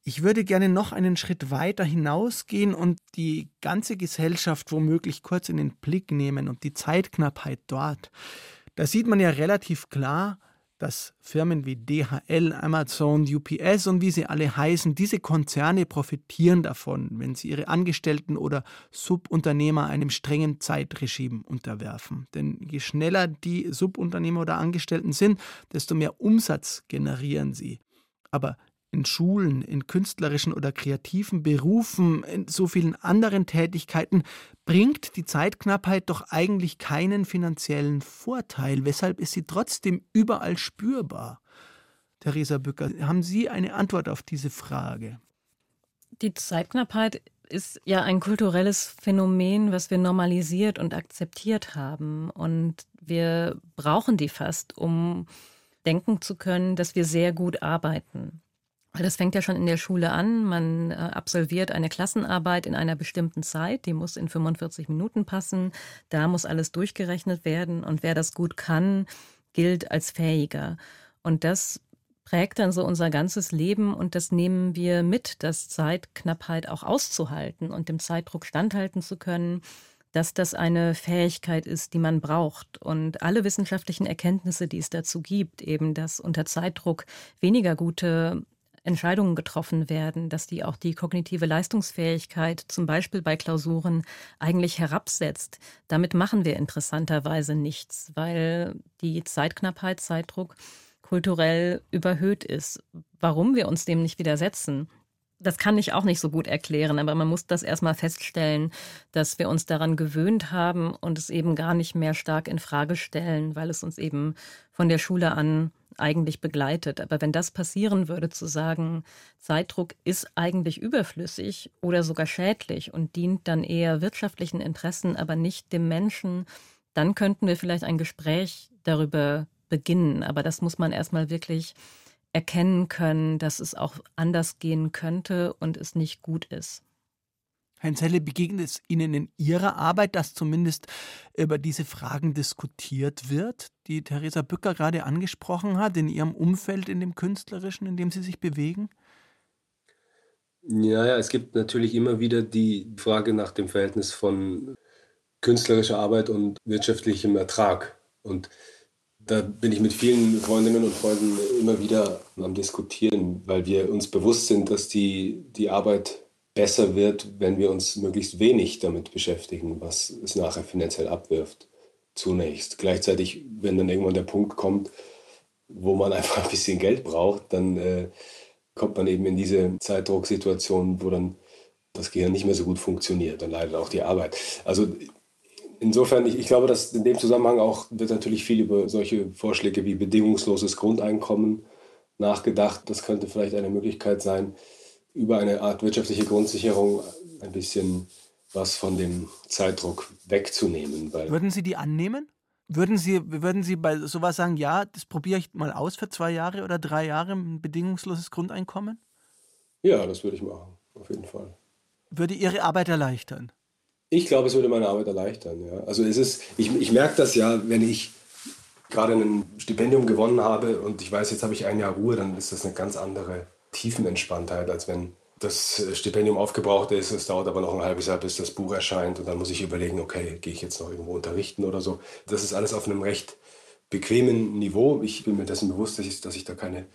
Ich würde gerne noch einen Schritt weiter hinausgehen und die ganze Gesellschaft womöglich kurz in den Blick nehmen und die Zeitknappheit dort. Da sieht man ja relativ klar, dass Firmen wie DHL, Amazon, UPS und wie sie alle heißen, diese Konzerne profitieren davon, wenn sie ihre Angestellten oder Subunternehmer einem strengen Zeitregime unterwerfen. Denn je schneller die Subunternehmer oder Angestellten sind, desto mehr Umsatz generieren sie. Aber in Schulen, in künstlerischen oder kreativen Berufen, in so vielen anderen Tätigkeiten, bringt die Zeitknappheit doch eigentlich keinen finanziellen Vorteil. Weshalb ist sie trotzdem überall spürbar? Theresa Bücker, haben Sie eine Antwort auf diese Frage? Die Zeitknappheit ist ja ein kulturelles Phänomen, was wir normalisiert und akzeptiert haben. Und wir brauchen die fast, um denken zu können, dass wir sehr gut arbeiten. Das fängt ja schon in der Schule an. Man äh, absolviert eine Klassenarbeit in einer bestimmten Zeit, die muss in 45 Minuten passen. Da muss alles durchgerechnet werden und wer das gut kann, gilt als fähiger. Und das prägt dann so unser ganzes Leben und das nehmen wir mit, dass Zeitknappheit auch auszuhalten und dem Zeitdruck standhalten zu können, dass das eine Fähigkeit ist, die man braucht. Und alle wissenschaftlichen Erkenntnisse, die es dazu gibt, eben dass unter Zeitdruck weniger gute Entscheidungen getroffen werden, dass die auch die kognitive Leistungsfähigkeit zum Beispiel bei Klausuren eigentlich herabsetzt. Damit machen wir interessanterweise nichts, weil die Zeitknappheit, Zeitdruck kulturell überhöht ist. Warum wir uns dem nicht widersetzen, das kann ich auch nicht so gut erklären, aber man muss das erstmal feststellen, dass wir uns daran gewöhnt haben und es eben gar nicht mehr stark in Frage stellen, weil es uns eben von der Schule an eigentlich begleitet. Aber wenn das passieren würde, zu sagen, Zeitdruck ist eigentlich überflüssig oder sogar schädlich und dient dann eher wirtschaftlichen Interessen, aber nicht dem Menschen, dann könnten wir vielleicht ein Gespräch darüber beginnen. Aber das muss man erstmal wirklich erkennen können, dass es auch anders gehen könnte und es nicht gut ist. Herrn Zelle, begegnet es Ihnen in Ihrer Arbeit, dass zumindest über diese Fragen diskutiert wird, die Theresa Bücker gerade angesprochen hat, in Ihrem Umfeld, in dem künstlerischen, in dem Sie sich bewegen? Ja, ja, es gibt natürlich immer wieder die Frage nach dem Verhältnis von künstlerischer Arbeit und wirtschaftlichem Ertrag. Und da bin ich mit vielen Freundinnen und Freunden immer wieder am Diskutieren, weil wir uns bewusst sind, dass die, die Arbeit besser wird, wenn wir uns möglichst wenig damit beschäftigen, was es nachher finanziell abwirft. Zunächst. Gleichzeitig, wenn dann irgendwann der Punkt kommt, wo man einfach ein bisschen Geld braucht, dann äh, kommt man eben in diese Zeitdrucksituation, wo dann das Gehirn nicht mehr so gut funktioniert. Dann leidet auch die Arbeit. Also insofern, ich, ich glaube, dass in dem Zusammenhang auch wird natürlich viel über solche Vorschläge wie bedingungsloses Grundeinkommen nachgedacht. Das könnte vielleicht eine Möglichkeit sein, über eine Art wirtschaftliche Grundsicherung ein bisschen was von dem Zeitdruck wegzunehmen. würden Sie die annehmen? Würden Sie, würden Sie bei sowas sagen, ja, das probiere ich mal aus für zwei Jahre oder drei Jahre, ein bedingungsloses Grundeinkommen? Ja, das würde ich machen, auf jeden Fall. Würde Ihre Arbeit erleichtern? Ich glaube, es würde meine Arbeit erleichtern. Ja. Also es ist, ich, ich merke das ja, wenn ich gerade ein Stipendium gewonnen habe und ich weiß, jetzt habe ich ein Jahr Ruhe, dann ist das eine ganz andere Tiefenentspanntheit, als wenn das Stipendium aufgebraucht ist. Es dauert aber noch ein halbes Jahr, bis das Buch erscheint. Und dann muss ich überlegen, okay, gehe ich jetzt noch irgendwo unterrichten oder so. Das ist alles auf einem recht bequemen Niveau. Ich bin mir dessen bewusst, dass ich, dass ich da keine,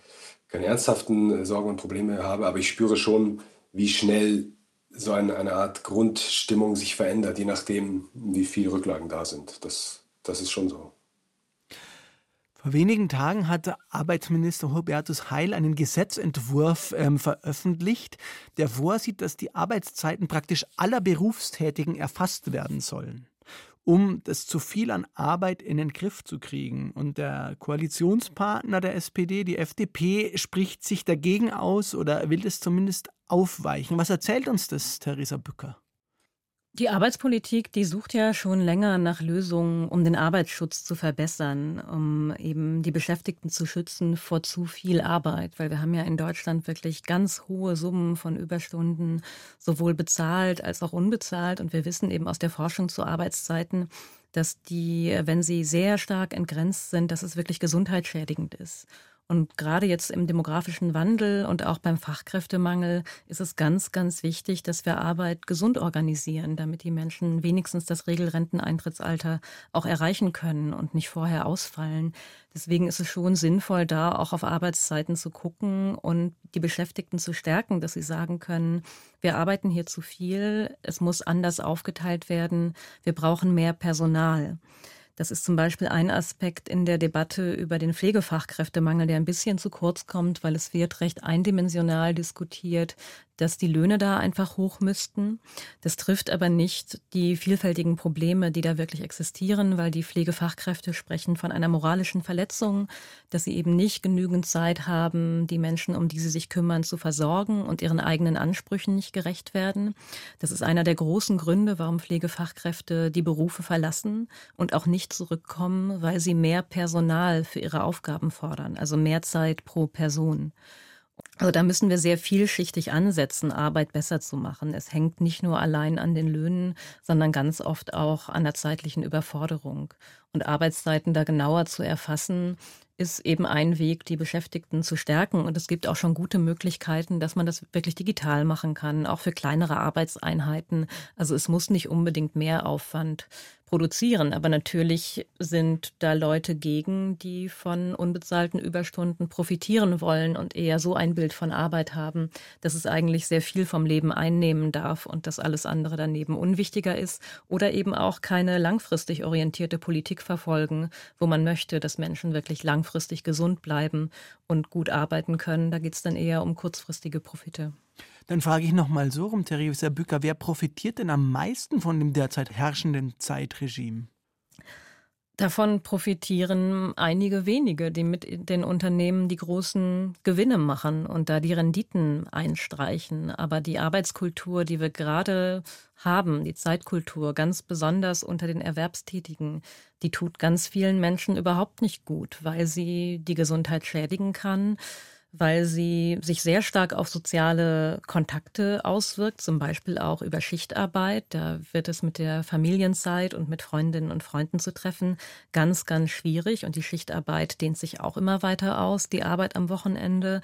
keine ernsthaften Sorgen und Probleme habe. Aber ich spüre schon, wie schnell so eine, eine Art Grundstimmung sich verändert, je nachdem, wie viele Rücklagen da sind. Das, das ist schon so. Vor wenigen Tagen hat Arbeitsminister Hubertus Heil einen Gesetzentwurf ähm, veröffentlicht, der vorsieht, dass die Arbeitszeiten praktisch aller Berufstätigen erfasst werden sollen, um das zu viel an Arbeit in den Griff zu kriegen. Und der Koalitionspartner der SPD, die FDP, spricht sich dagegen aus oder will das zumindest aufweichen. Was erzählt uns das, Theresa Bücker? Die Arbeitspolitik, die sucht ja schon länger nach Lösungen, um den Arbeitsschutz zu verbessern, um eben die Beschäftigten zu schützen vor zu viel Arbeit, weil wir haben ja in Deutschland wirklich ganz hohe Summen von Überstunden, sowohl bezahlt als auch unbezahlt. Und wir wissen eben aus der Forschung zu Arbeitszeiten, dass die, wenn sie sehr stark entgrenzt sind, dass es wirklich gesundheitsschädigend ist. Und gerade jetzt im demografischen Wandel und auch beim Fachkräftemangel ist es ganz, ganz wichtig, dass wir Arbeit gesund organisieren, damit die Menschen wenigstens das Regelrenteneintrittsalter auch erreichen können und nicht vorher ausfallen. Deswegen ist es schon sinnvoll, da auch auf Arbeitszeiten zu gucken und die Beschäftigten zu stärken, dass sie sagen können, wir arbeiten hier zu viel, es muss anders aufgeteilt werden, wir brauchen mehr Personal. Das ist zum Beispiel ein Aspekt in der Debatte über den Pflegefachkräftemangel, der ein bisschen zu kurz kommt, weil es wird recht eindimensional diskutiert, dass die Löhne da einfach hoch müssten. Das trifft aber nicht die vielfältigen Probleme, die da wirklich existieren, weil die Pflegefachkräfte sprechen von einer moralischen Verletzung, dass sie eben nicht genügend Zeit haben, die Menschen, um die sie sich kümmern, zu versorgen und ihren eigenen Ansprüchen nicht gerecht werden. Das ist einer der großen Gründe, warum Pflegefachkräfte die Berufe verlassen und auch nicht zurückkommen, weil sie mehr Personal für ihre Aufgaben fordern, also mehr Zeit pro Person. Also da müssen wir sehr vielschichtig ansetzen, Arbeit besser zu machen. Es hängt nicht nur allein an den Löhnen, sondern ganz oft auch an der zeitlichen Überforderung. Und Arbeitszeiten da genauer zu erfassen, ist eben ein Weg, die Beschäftigten zu stärken. Und es gibt auch schon gute Möglichkeiten, dass man das wirklich digital machen kann, auch für kleinere Arbeitseinheiten. Also es muss nicht unbedingt mehr Aufwand produzieren. Aber natürlich sind da Leute gegen, die von unbezahlten Überstunden profitieren wollen und eher so ein Bild von Arbeit haben, dass es eigentlich sehr viel vom Leben einnehmen darf und dass alles andere daneben unwichtiger ist oder eben auch keine langfristig orientierte Politik verfolgen, wo man möchte, dass Menschen wirklich langfristig gesund bleiben und gut arbeiten können. Da geht es dann eher um kurzfristige Profite. Dann frage ich noch mal so rum, Theresa Bücker, wer profitiert denn am meisten von dem derzeit herrschenden Zeitregime? Davon profitieren einige wenige, die mit den Unternehmen die großen Gewinne machen und da die Renditen einstreichen. Aber die Arbeitskultur, die wir gerade haben, die Zeitkultur, ganz besonders unter den Erwerbstätigen, die tut ganz vielen Menschen überhaupt nicht gut, weil sie die Gesundheit schädigen kann, weil sie sich sehr stark auf soziale Kontakte auswirkt, zum Beispiel auch über Schichtarbeit. Da wird es mit der Familienzeit und mit Freundinnen und Freunden zu treffen ganz, ganz schwierig. Und die Schichtarbeit dehnt sich auch immer weiter aus, die Arbeit am Wochenende.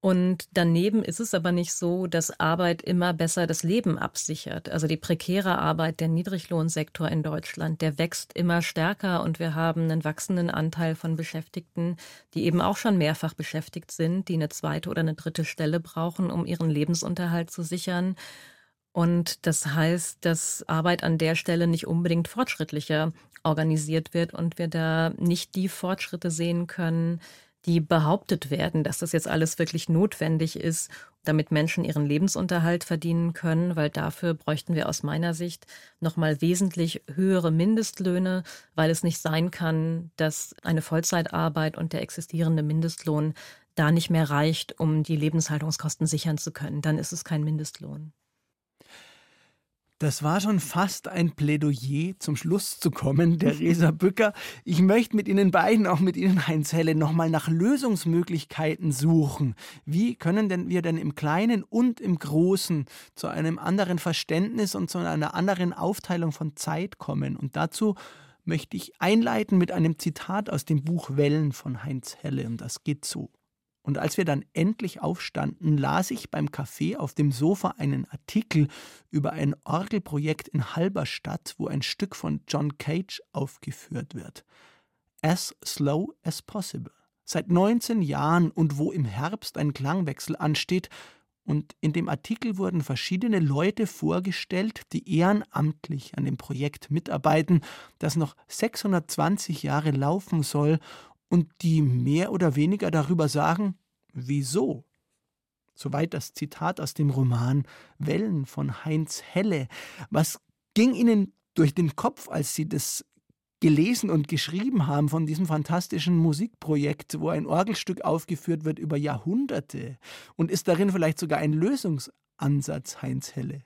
Und daneben ist es aber nicht so, dass Arbeit immer besser das Leben absichert. Also die prekäre Arbeit, der Niedriglohnsektor in Deutschland, der wächst immer stärker und wir haben einen wachsenden Anteil von Beschäftigten, die eben auch schon mehrfach beschäftigt sind, die eine zweite oder eine dritte Stelle brauchen, um ihren Lebensunterhalt zu sichern. Und das heißt, dass Arbeit an der Stelle nicht unbedingt fortschrittlicher organisiert wird und wir da nicht die Fortschritte sehen können, die behauptet werden, dass das jetzt alles wirklich notwendig ist, damit Menschen ihren Lebensunterhalt verdienen können, weil dafür bräuchten wir aus meiner Sicht nochmal wesentlich höhere Mindestlöhne, weil es nicht sein kann, dass eine Vollzeitarbeit und der existierende Mindestlohn da nicht mehr reicht, um die Lebenshaltungskosten sichern zu können. Dann ist es kein Mindestlohn. Das war schon fast ein Plädoyer, zum Schluss zu kommen, der Theresa Bücker. Ich möchte mit Ihnen beiden, auch mit Ihnen, Heinz Helle, nochmal nach Lösungsmöglichkeiten suchen. Wie können denn wir denn im Kleinen und im Großen zu einem anderen Verständnis und zu einer anderen Aufteilung von Zeit kommen? Und dazu möchte ich einleiten mit einem Zitat aus dem Buch Wellen von Heinz Helle. Und das geht so. Und als wir dann endlich aufstanden, las ich beim Café auf dem Sofa einen Artikel über ein Orgelprojekt in Halberstadt, wo ein Stück von John Cage aufgeführt wird. As Slow as Possible. Seit 19 Jahren und wo im Herbst ein Klangwechsel ansteht, und in dem Artikel wurden verschiedene Leute vorgestellt, die ehrenamtlich an dem Projekt mitarbeiten, das noch 620 Jahre laufen soll und die mehr oder weniger darüber sagen, wieso. Soweit das Zitat aus dem Roman Wellen von Heinz Helle. Was ging Ihnen durch den Kopf, als Sie das gelesen und geschrieben haben von diesem fantastischen Musikprojekt, wo ein Orgelstück aufgeführt wird über Jahrhunderte? Und ist darin vielleicht sogar ein Lösungsansatz, Heinz Helle?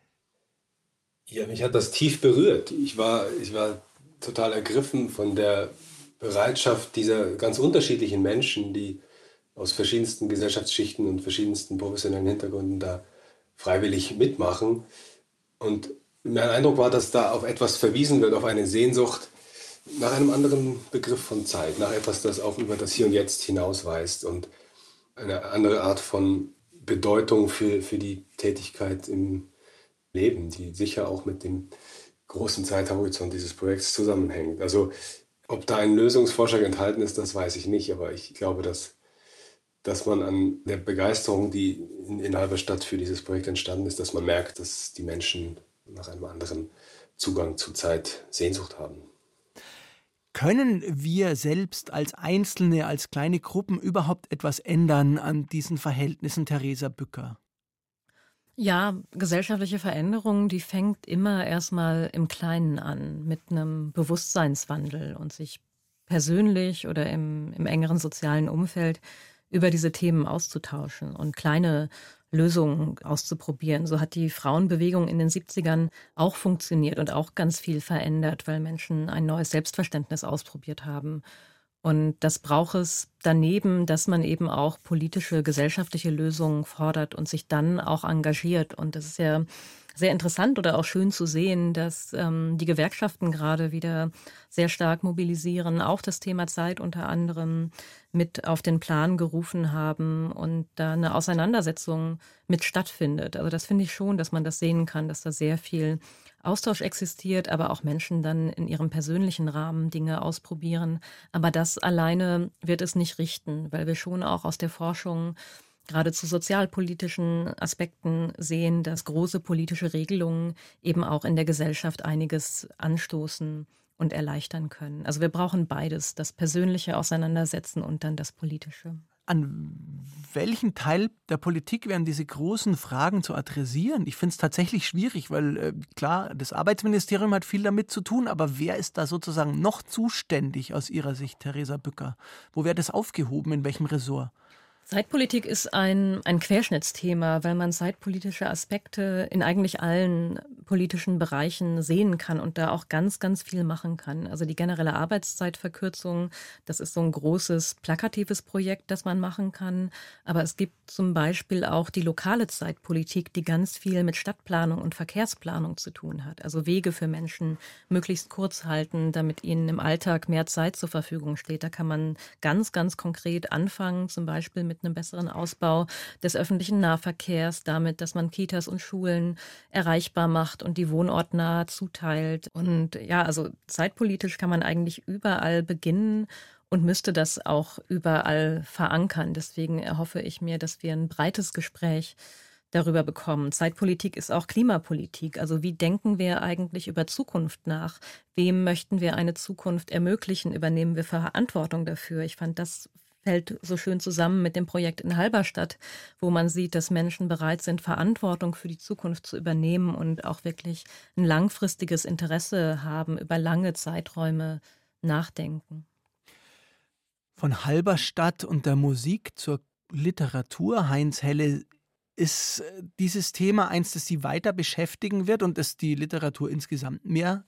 Ja, mich hat das tief berührt. Ich war, ich war total ergriffen von der Bereitschaft dieser ganz unterschiedlichen Menschen, die aus verschiedensten Gesellschaftsschichten und verschiedensten professionellen Hintergründen da freiwillig mitmachen. Und mein Eindruck war, dass da auf etwas verwiesen wird, auf eine Sehnsucht nach einem anderen Begriff von Zeit, nach etwas, das auch über das Hier und Jetzt hinausweist und eine andere Art von Bedeutung für, für die Tätigkeit im Leben, die sicher auch mit dem großen Zeithorizont dieses Projekts zusammenhängt. Also ob da ein Lösungsvorschlag enthalten ist, das weiß ich nicht, aber ich glaube, dass, dass man an der Begeisterung, die in, in Halberstadt für dieses Projekt entstanden ist, dass man merkt, dass die Menschen nach einem anderen Zugang zu Zeit Sehnsucht haben. Können wir selbst als Einzelne, als kleine Gruppen überhaupt etwas ändern an diesen Verhältnissen, Theresa Bücker? Ja, gesellschaftliche Veränderung, die fängt immer erstmal im Kleinen an, mit einem Bewusstseinswandel und sich persönlich oder im, im engeren sozialen Umfeld über diese Themen auszutauschen und kleine Lösungen auszuprobieren. So hat die Frauenbewegung in den 70ern auch funktioniert und auch ganz viel verändert, weil Menschen ein neues Selbstverständnis ausprobiert haben und das braucht es daneben, dass man eben auch politische, gesellschaftliche Lösungen fordert und sich dann auch engagiert. Und das ist ja sehr interessant oder auch schön zu sehen, dass ähm, die Gewerkschaften gerade wieder sehr stark mobilisieren, auch das Thema Zeit unter anderem mit auf den Plan gerufen haben und da eine Auseinandersetzung mit stattfindet. Also das finde ich schon, dass man das sehen kann, dass da sehr viel Austausch existiert, aber auch Menschen dann in ihrem persönlichen Rahmen Dinge ausprobieren. Aber das alleine wird es nicht richten, weil wir schon auch aus der Forschung gerade zu sozialpolitischen Aspekten sehen, dass große politische Regelungen eben auch in der Gesellschaft einiges anstoßen und erleichtern können. Also wir brauchen beides, das persönliche Auseinandersetzen und dann das politische. An welchen Teil der Politik werden diese großen Fragen zu adressieren? Ich finde es tatsächlich schwierig, weil äh, klar, das Arbeitsministerium hat viel damit zu tun, aber wer ist da sozusagen noch zuständig aus Ihrer Sicht, Theresa Bücker? Wo wird das aufgehoben, in welchem Ressort? Zeitpolitik ist ein, ein Querschnittsthema, weil man zeitpolitische Aspekte in eigentlich allen politischen Bereichen sehen kann und da auch ganz, ganz viel machen kann. Also die generelle Arbeitszeitverkürzung, das ist so ein großes plakatives Projekt, das man machen kann. Aber es gibt zum Beispiel auch die lokale Zeitpolitik, die ganz viel mit Stadtplanung und Verkehrsplanung zu tun hat. Also Wege für Menschen möglichst kurz halten, damit ihnen im Alltag mehr Zeit zur Verfügung steht. Da kann man ganz, ganz konkret anfangen, zum Beispiel mit einem besseren Ausbau des öffentlichen Nahverkehrs, damit, dass man Kitas und Schulen erreichbar macht und die wohnortnah zuteilt. Und ja, also zeitpolitisch kann man eigentlich überall beginnen und müsste das auch überall verankern. Deswegen erhoffe ich mir, dass wir ein breites Gespräch darüber bekommen. Zeitpolitik ist auch Klimapolitik. Also wie denken wir eigentlich über Zukunft nach? Wem möchten wir eine Zukunft ermöglichen? Übernehmen wir Verantwortung dafür? Ich fand das fällt so schön zusammen mit dem Projekt in Halberstadt, wo man sieht, dass Menschen bereit sind, Verantwortung für die Zukunft zu übernehmen und auch wirklich ein langfristiges Interesse haben, über lange Zeiträume nachdenken. Von Halberstadt und der Musik zur Literatur, Heinz Helle, ist äh, dieses Thema eins, das Sie weiter beschäftigen wird und das die Literatur insgesamt mehr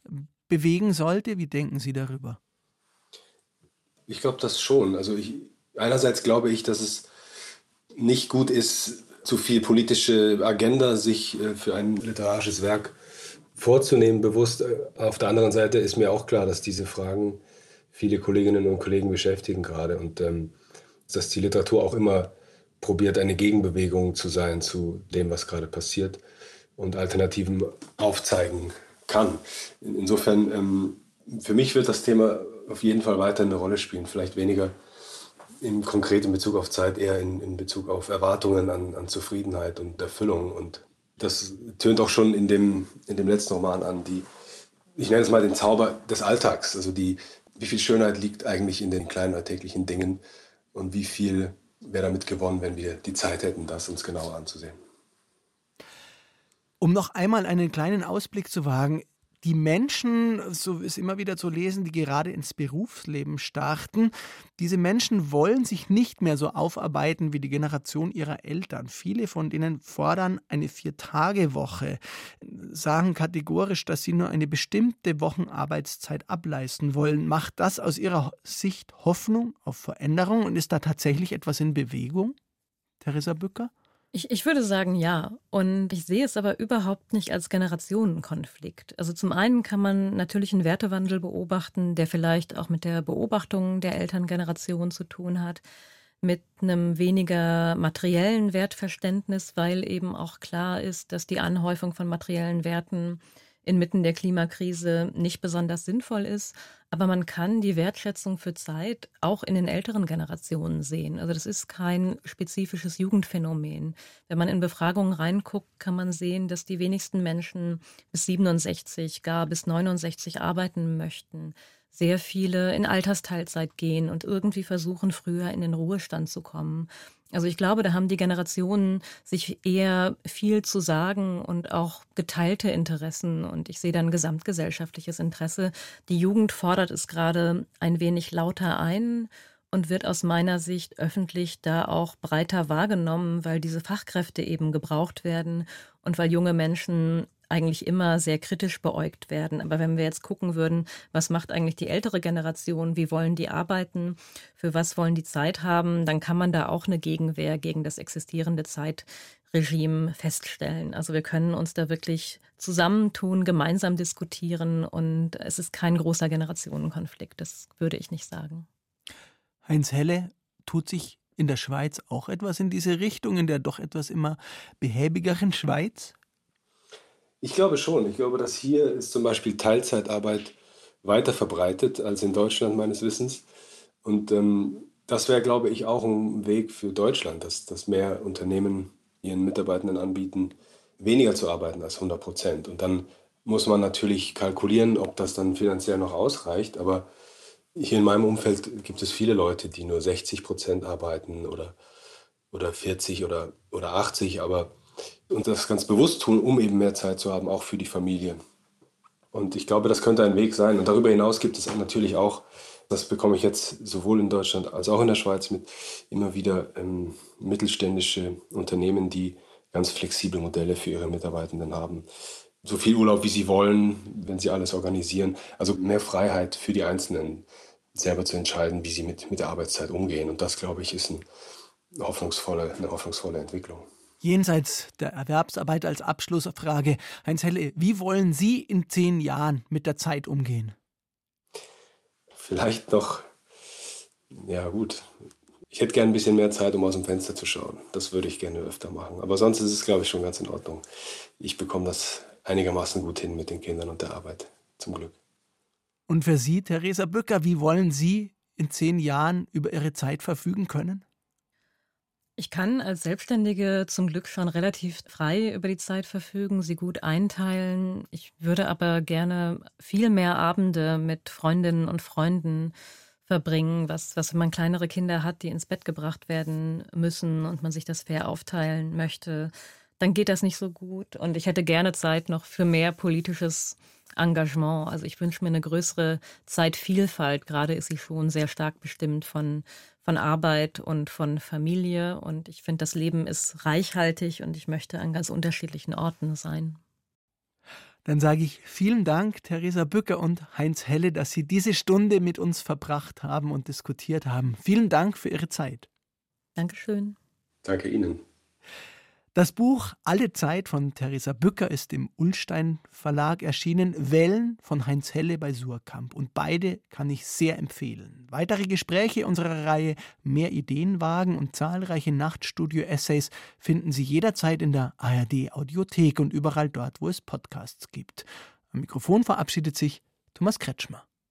bewegen sollte? Wie denken Sie darüber? Ich glaube das schon. Also ich, einerseits glaube ich, dass es nicht gut ist, zu viel politische Agenda sich äh, für ein literarisches Werk vorzunehmen, bewusst. Auf der anderen Seite ist mir auch klar, dass diese Fragen viele Kolleginnen und Kollegen beschäftigen gerade und ähm, dass die Literatur auch immer probiert, eine Gegenbewegung zu sein zu dem, was gerade passiert und Alternativen aufzeigen kann. Insofern, ähm, für mich wird das Thema auf jeden Fall weiter eine Rolle spielen, vielleicht weniger in konkret Bezug auf Zeit, eher in, in Bezug auf Erwartungen an, an Zufriedenheit und Erfüllung. Und das tönt auch schon in dem, in dem letzten Roman an, die, ich nenne es mal den Zauber des Alltags. Also die, wie viel Schönheit liegt eigentlich in den kleinen alltäglichen Dingen und wie viel wäre damit gewonnen, wenn wir die Zeit hätten, das uns genauer anzusehen. Um noch einmal einen kleinen Ausblick zu wagen, die Menschen, so ist immer wieder zu lesen, die gerade ins Berufsleben starten, diese Menschen wollen sich nicht mehr so aufarbeiten wie die Generation ihrer Eltern. Viele von denen fordern eine Vier-Tage-Woche, sagen kategorisch, dass sie nur eine bestimmte Wochenarbeitszeit ableisten wollen. Macht das aus ihrer Sicht Hoffnung auf Veränderung und ist da tatsächlich etwas in Bewegung? Theresa Bücker? Ich, ich würde sagen ja. Und ich sehe es aber überhaupt nicht als Generationenkonflikt. Also zum einen kann man natürlich einen Wertewandel beobachten, der vielleicht auch mit der Beobachtung der Elterngeneration zu tun hat, mit einem weniger materiellen Wertverständnis, weil eben auch klar ist, dass die Anhäufung von materiellen Werten inmitten der Klimakrise nicht besonders sinnvoll ist. Aber man kann die Wertschätzung für Zeit auch in den älteren Generationen sehen. Also das ist kein spezifisches Jugendphänomen. Wenn man in Befragungen reinguckt, kann man sehen, dass die wenigsten Menschen bis 67, gar bis 69 arbeiten möchten sehr viele in Altersteilzeit gehen und irgendwie versuchen, früher in den Ruhestand zu kommen. Also ich glaube, da haben die Generationen sich eher viel zu sagen und auch geteilte Interessen. Und ich sehe da ein gesamtgesellschaftliches Interesse. Die Jugend fordert es gerade ein wenig lauter ein und wird aus meiner Sicht öffentlich da auch breiter wahrgenommen, weil diese Fachkräfte eben gebraucht werden und weil junge Menschen eigentlich immer sehr kritisch beäugt werden. Aber wenn wir jetzt gucken würden, was macht eigentlich die ältere Generation, wie wollen die arbeiten, für was wollen die Zeit haben, dann kann man da auch eine Gegenwehr gegen das existierende Zeitregime Regime feststellen. Also wir können uns da wirklich zusammentun, gemeinsam diskutieren und es ist kein großer Generationenkonflikt, das würde ich nicht sagen. Heinz Helle tut sich in der Schweiz auch etwas in diese Richtung, in der doch etwas immer behäbigeren Schweiz? Ich glaube schon. Ich glaube, dass hier ist zum Beispiel Teilzeitarbeit weiter verbreitet als in Deutschland meines Wissens. Und ähm, das wäre, glaube ich, auch ein Weg für Deutschland, dass, dass mehr Unternehmen ihren Mitarbeitenden anbieten, weniger zu arbeiten als 100 Prozent. Und dann muss man natürlich kalkulieren, ob das dann finanziell noch ausreicht. Aber hier in meinem Umfeld gibt es viele Leute, die nur 60 Prozent arbeiten oder, oder 40 oder, oder 80, aber und das ganz bewusst tun, um eben mehr Zeit zu haben, auch für die Familie. Und ich glaube, das könnte ein Weg sein. Und darüber hinaus gibt es natürlich auch, das bekomme ich jetzt sowohl in Deutschland als auch in der Schweiz mit, immer wieder ähm, mittelständische Unternehmen, die ganz flexible Modelle für ihre Mitarbeitenden haben so viel Urlaub, wie sie wollen, wenn sie alles organisieren. Also mehr Freiheit für die Einzelnen, selber zu entscheiden, wie sie mit, mit der Arbeitszeit umgehen. Und das, glaube ich, ist ein hoffnungsvolle, eine hoffnungsvolle Entwicklung. Jenseits der Erwerbsarbeit als Abschlussfrage, Heinz Helle, wie wollen Sie in zehn Jahren mit der Zeit umgehen? Vielleicht noch, ja gut, ich hätte gerne ein bisschen mehr Zeit, um aus dem Fenster zu schauen. Das würde ich gerne öfter machen. Aber sonst ist es, glaube ich, schon ganz in Ordnung. Ich bekomme das einigermaßen gut hin mit den Kindern und der Arbeit. Zum Glück. Und für Sie, Theresa Bücker, wie wollen Sie in zehn Jahren über Ihre Zeit verfügen können? Ich kann als Selbstständige zum Glück schon relativ frei über die Zeit verfügen, sie gut einteilen. Ich würde aber gerne viel mehr Abende mit Freundinnen und Freunden verbringen, was, was wenn man kleinere Kinder hat, die ins Bett gebracht werden müssen und man sich das fair aufteilen möchte, dann geht das nicht so gut. Und ich hätte gerne Zeit noch für mehr politisches Engagement. Also ich wünsche mir eine größere Zeitvielfalt. Gerade ist sie schon sehr stark bestimmt von, von Arbeit und von Familie. Und ich finde, das Leben ist reichhaltig und ich möchte an ganz unterschiedlichen Orten sein. Dann sage ich vielen Dank, Theresa Bücker und Heinz Helle, dass Sie diese Stunde mit uns verbracht haben und diskutiert haben. Vielen Dank für Ihre Zeit. Dankeschön. Danke Ihnen. Das Buch Alle Zeit von Theresa Bücker ist im Ullstein Verlag erschienen, Wellen von Heinz Helle bei Surkamp. Und beide kann ich sehr empfehlen. Weitere Gespräche unserer Reihe Mehr Ideen wagen und zahlreiche Nachtstudio-Essays finden Sie jederzeit in der ARD Audiothek und überall dort, wo es Podcasts gibt. Am Mikrofon verabschiedet sich Thomas Kretschmer.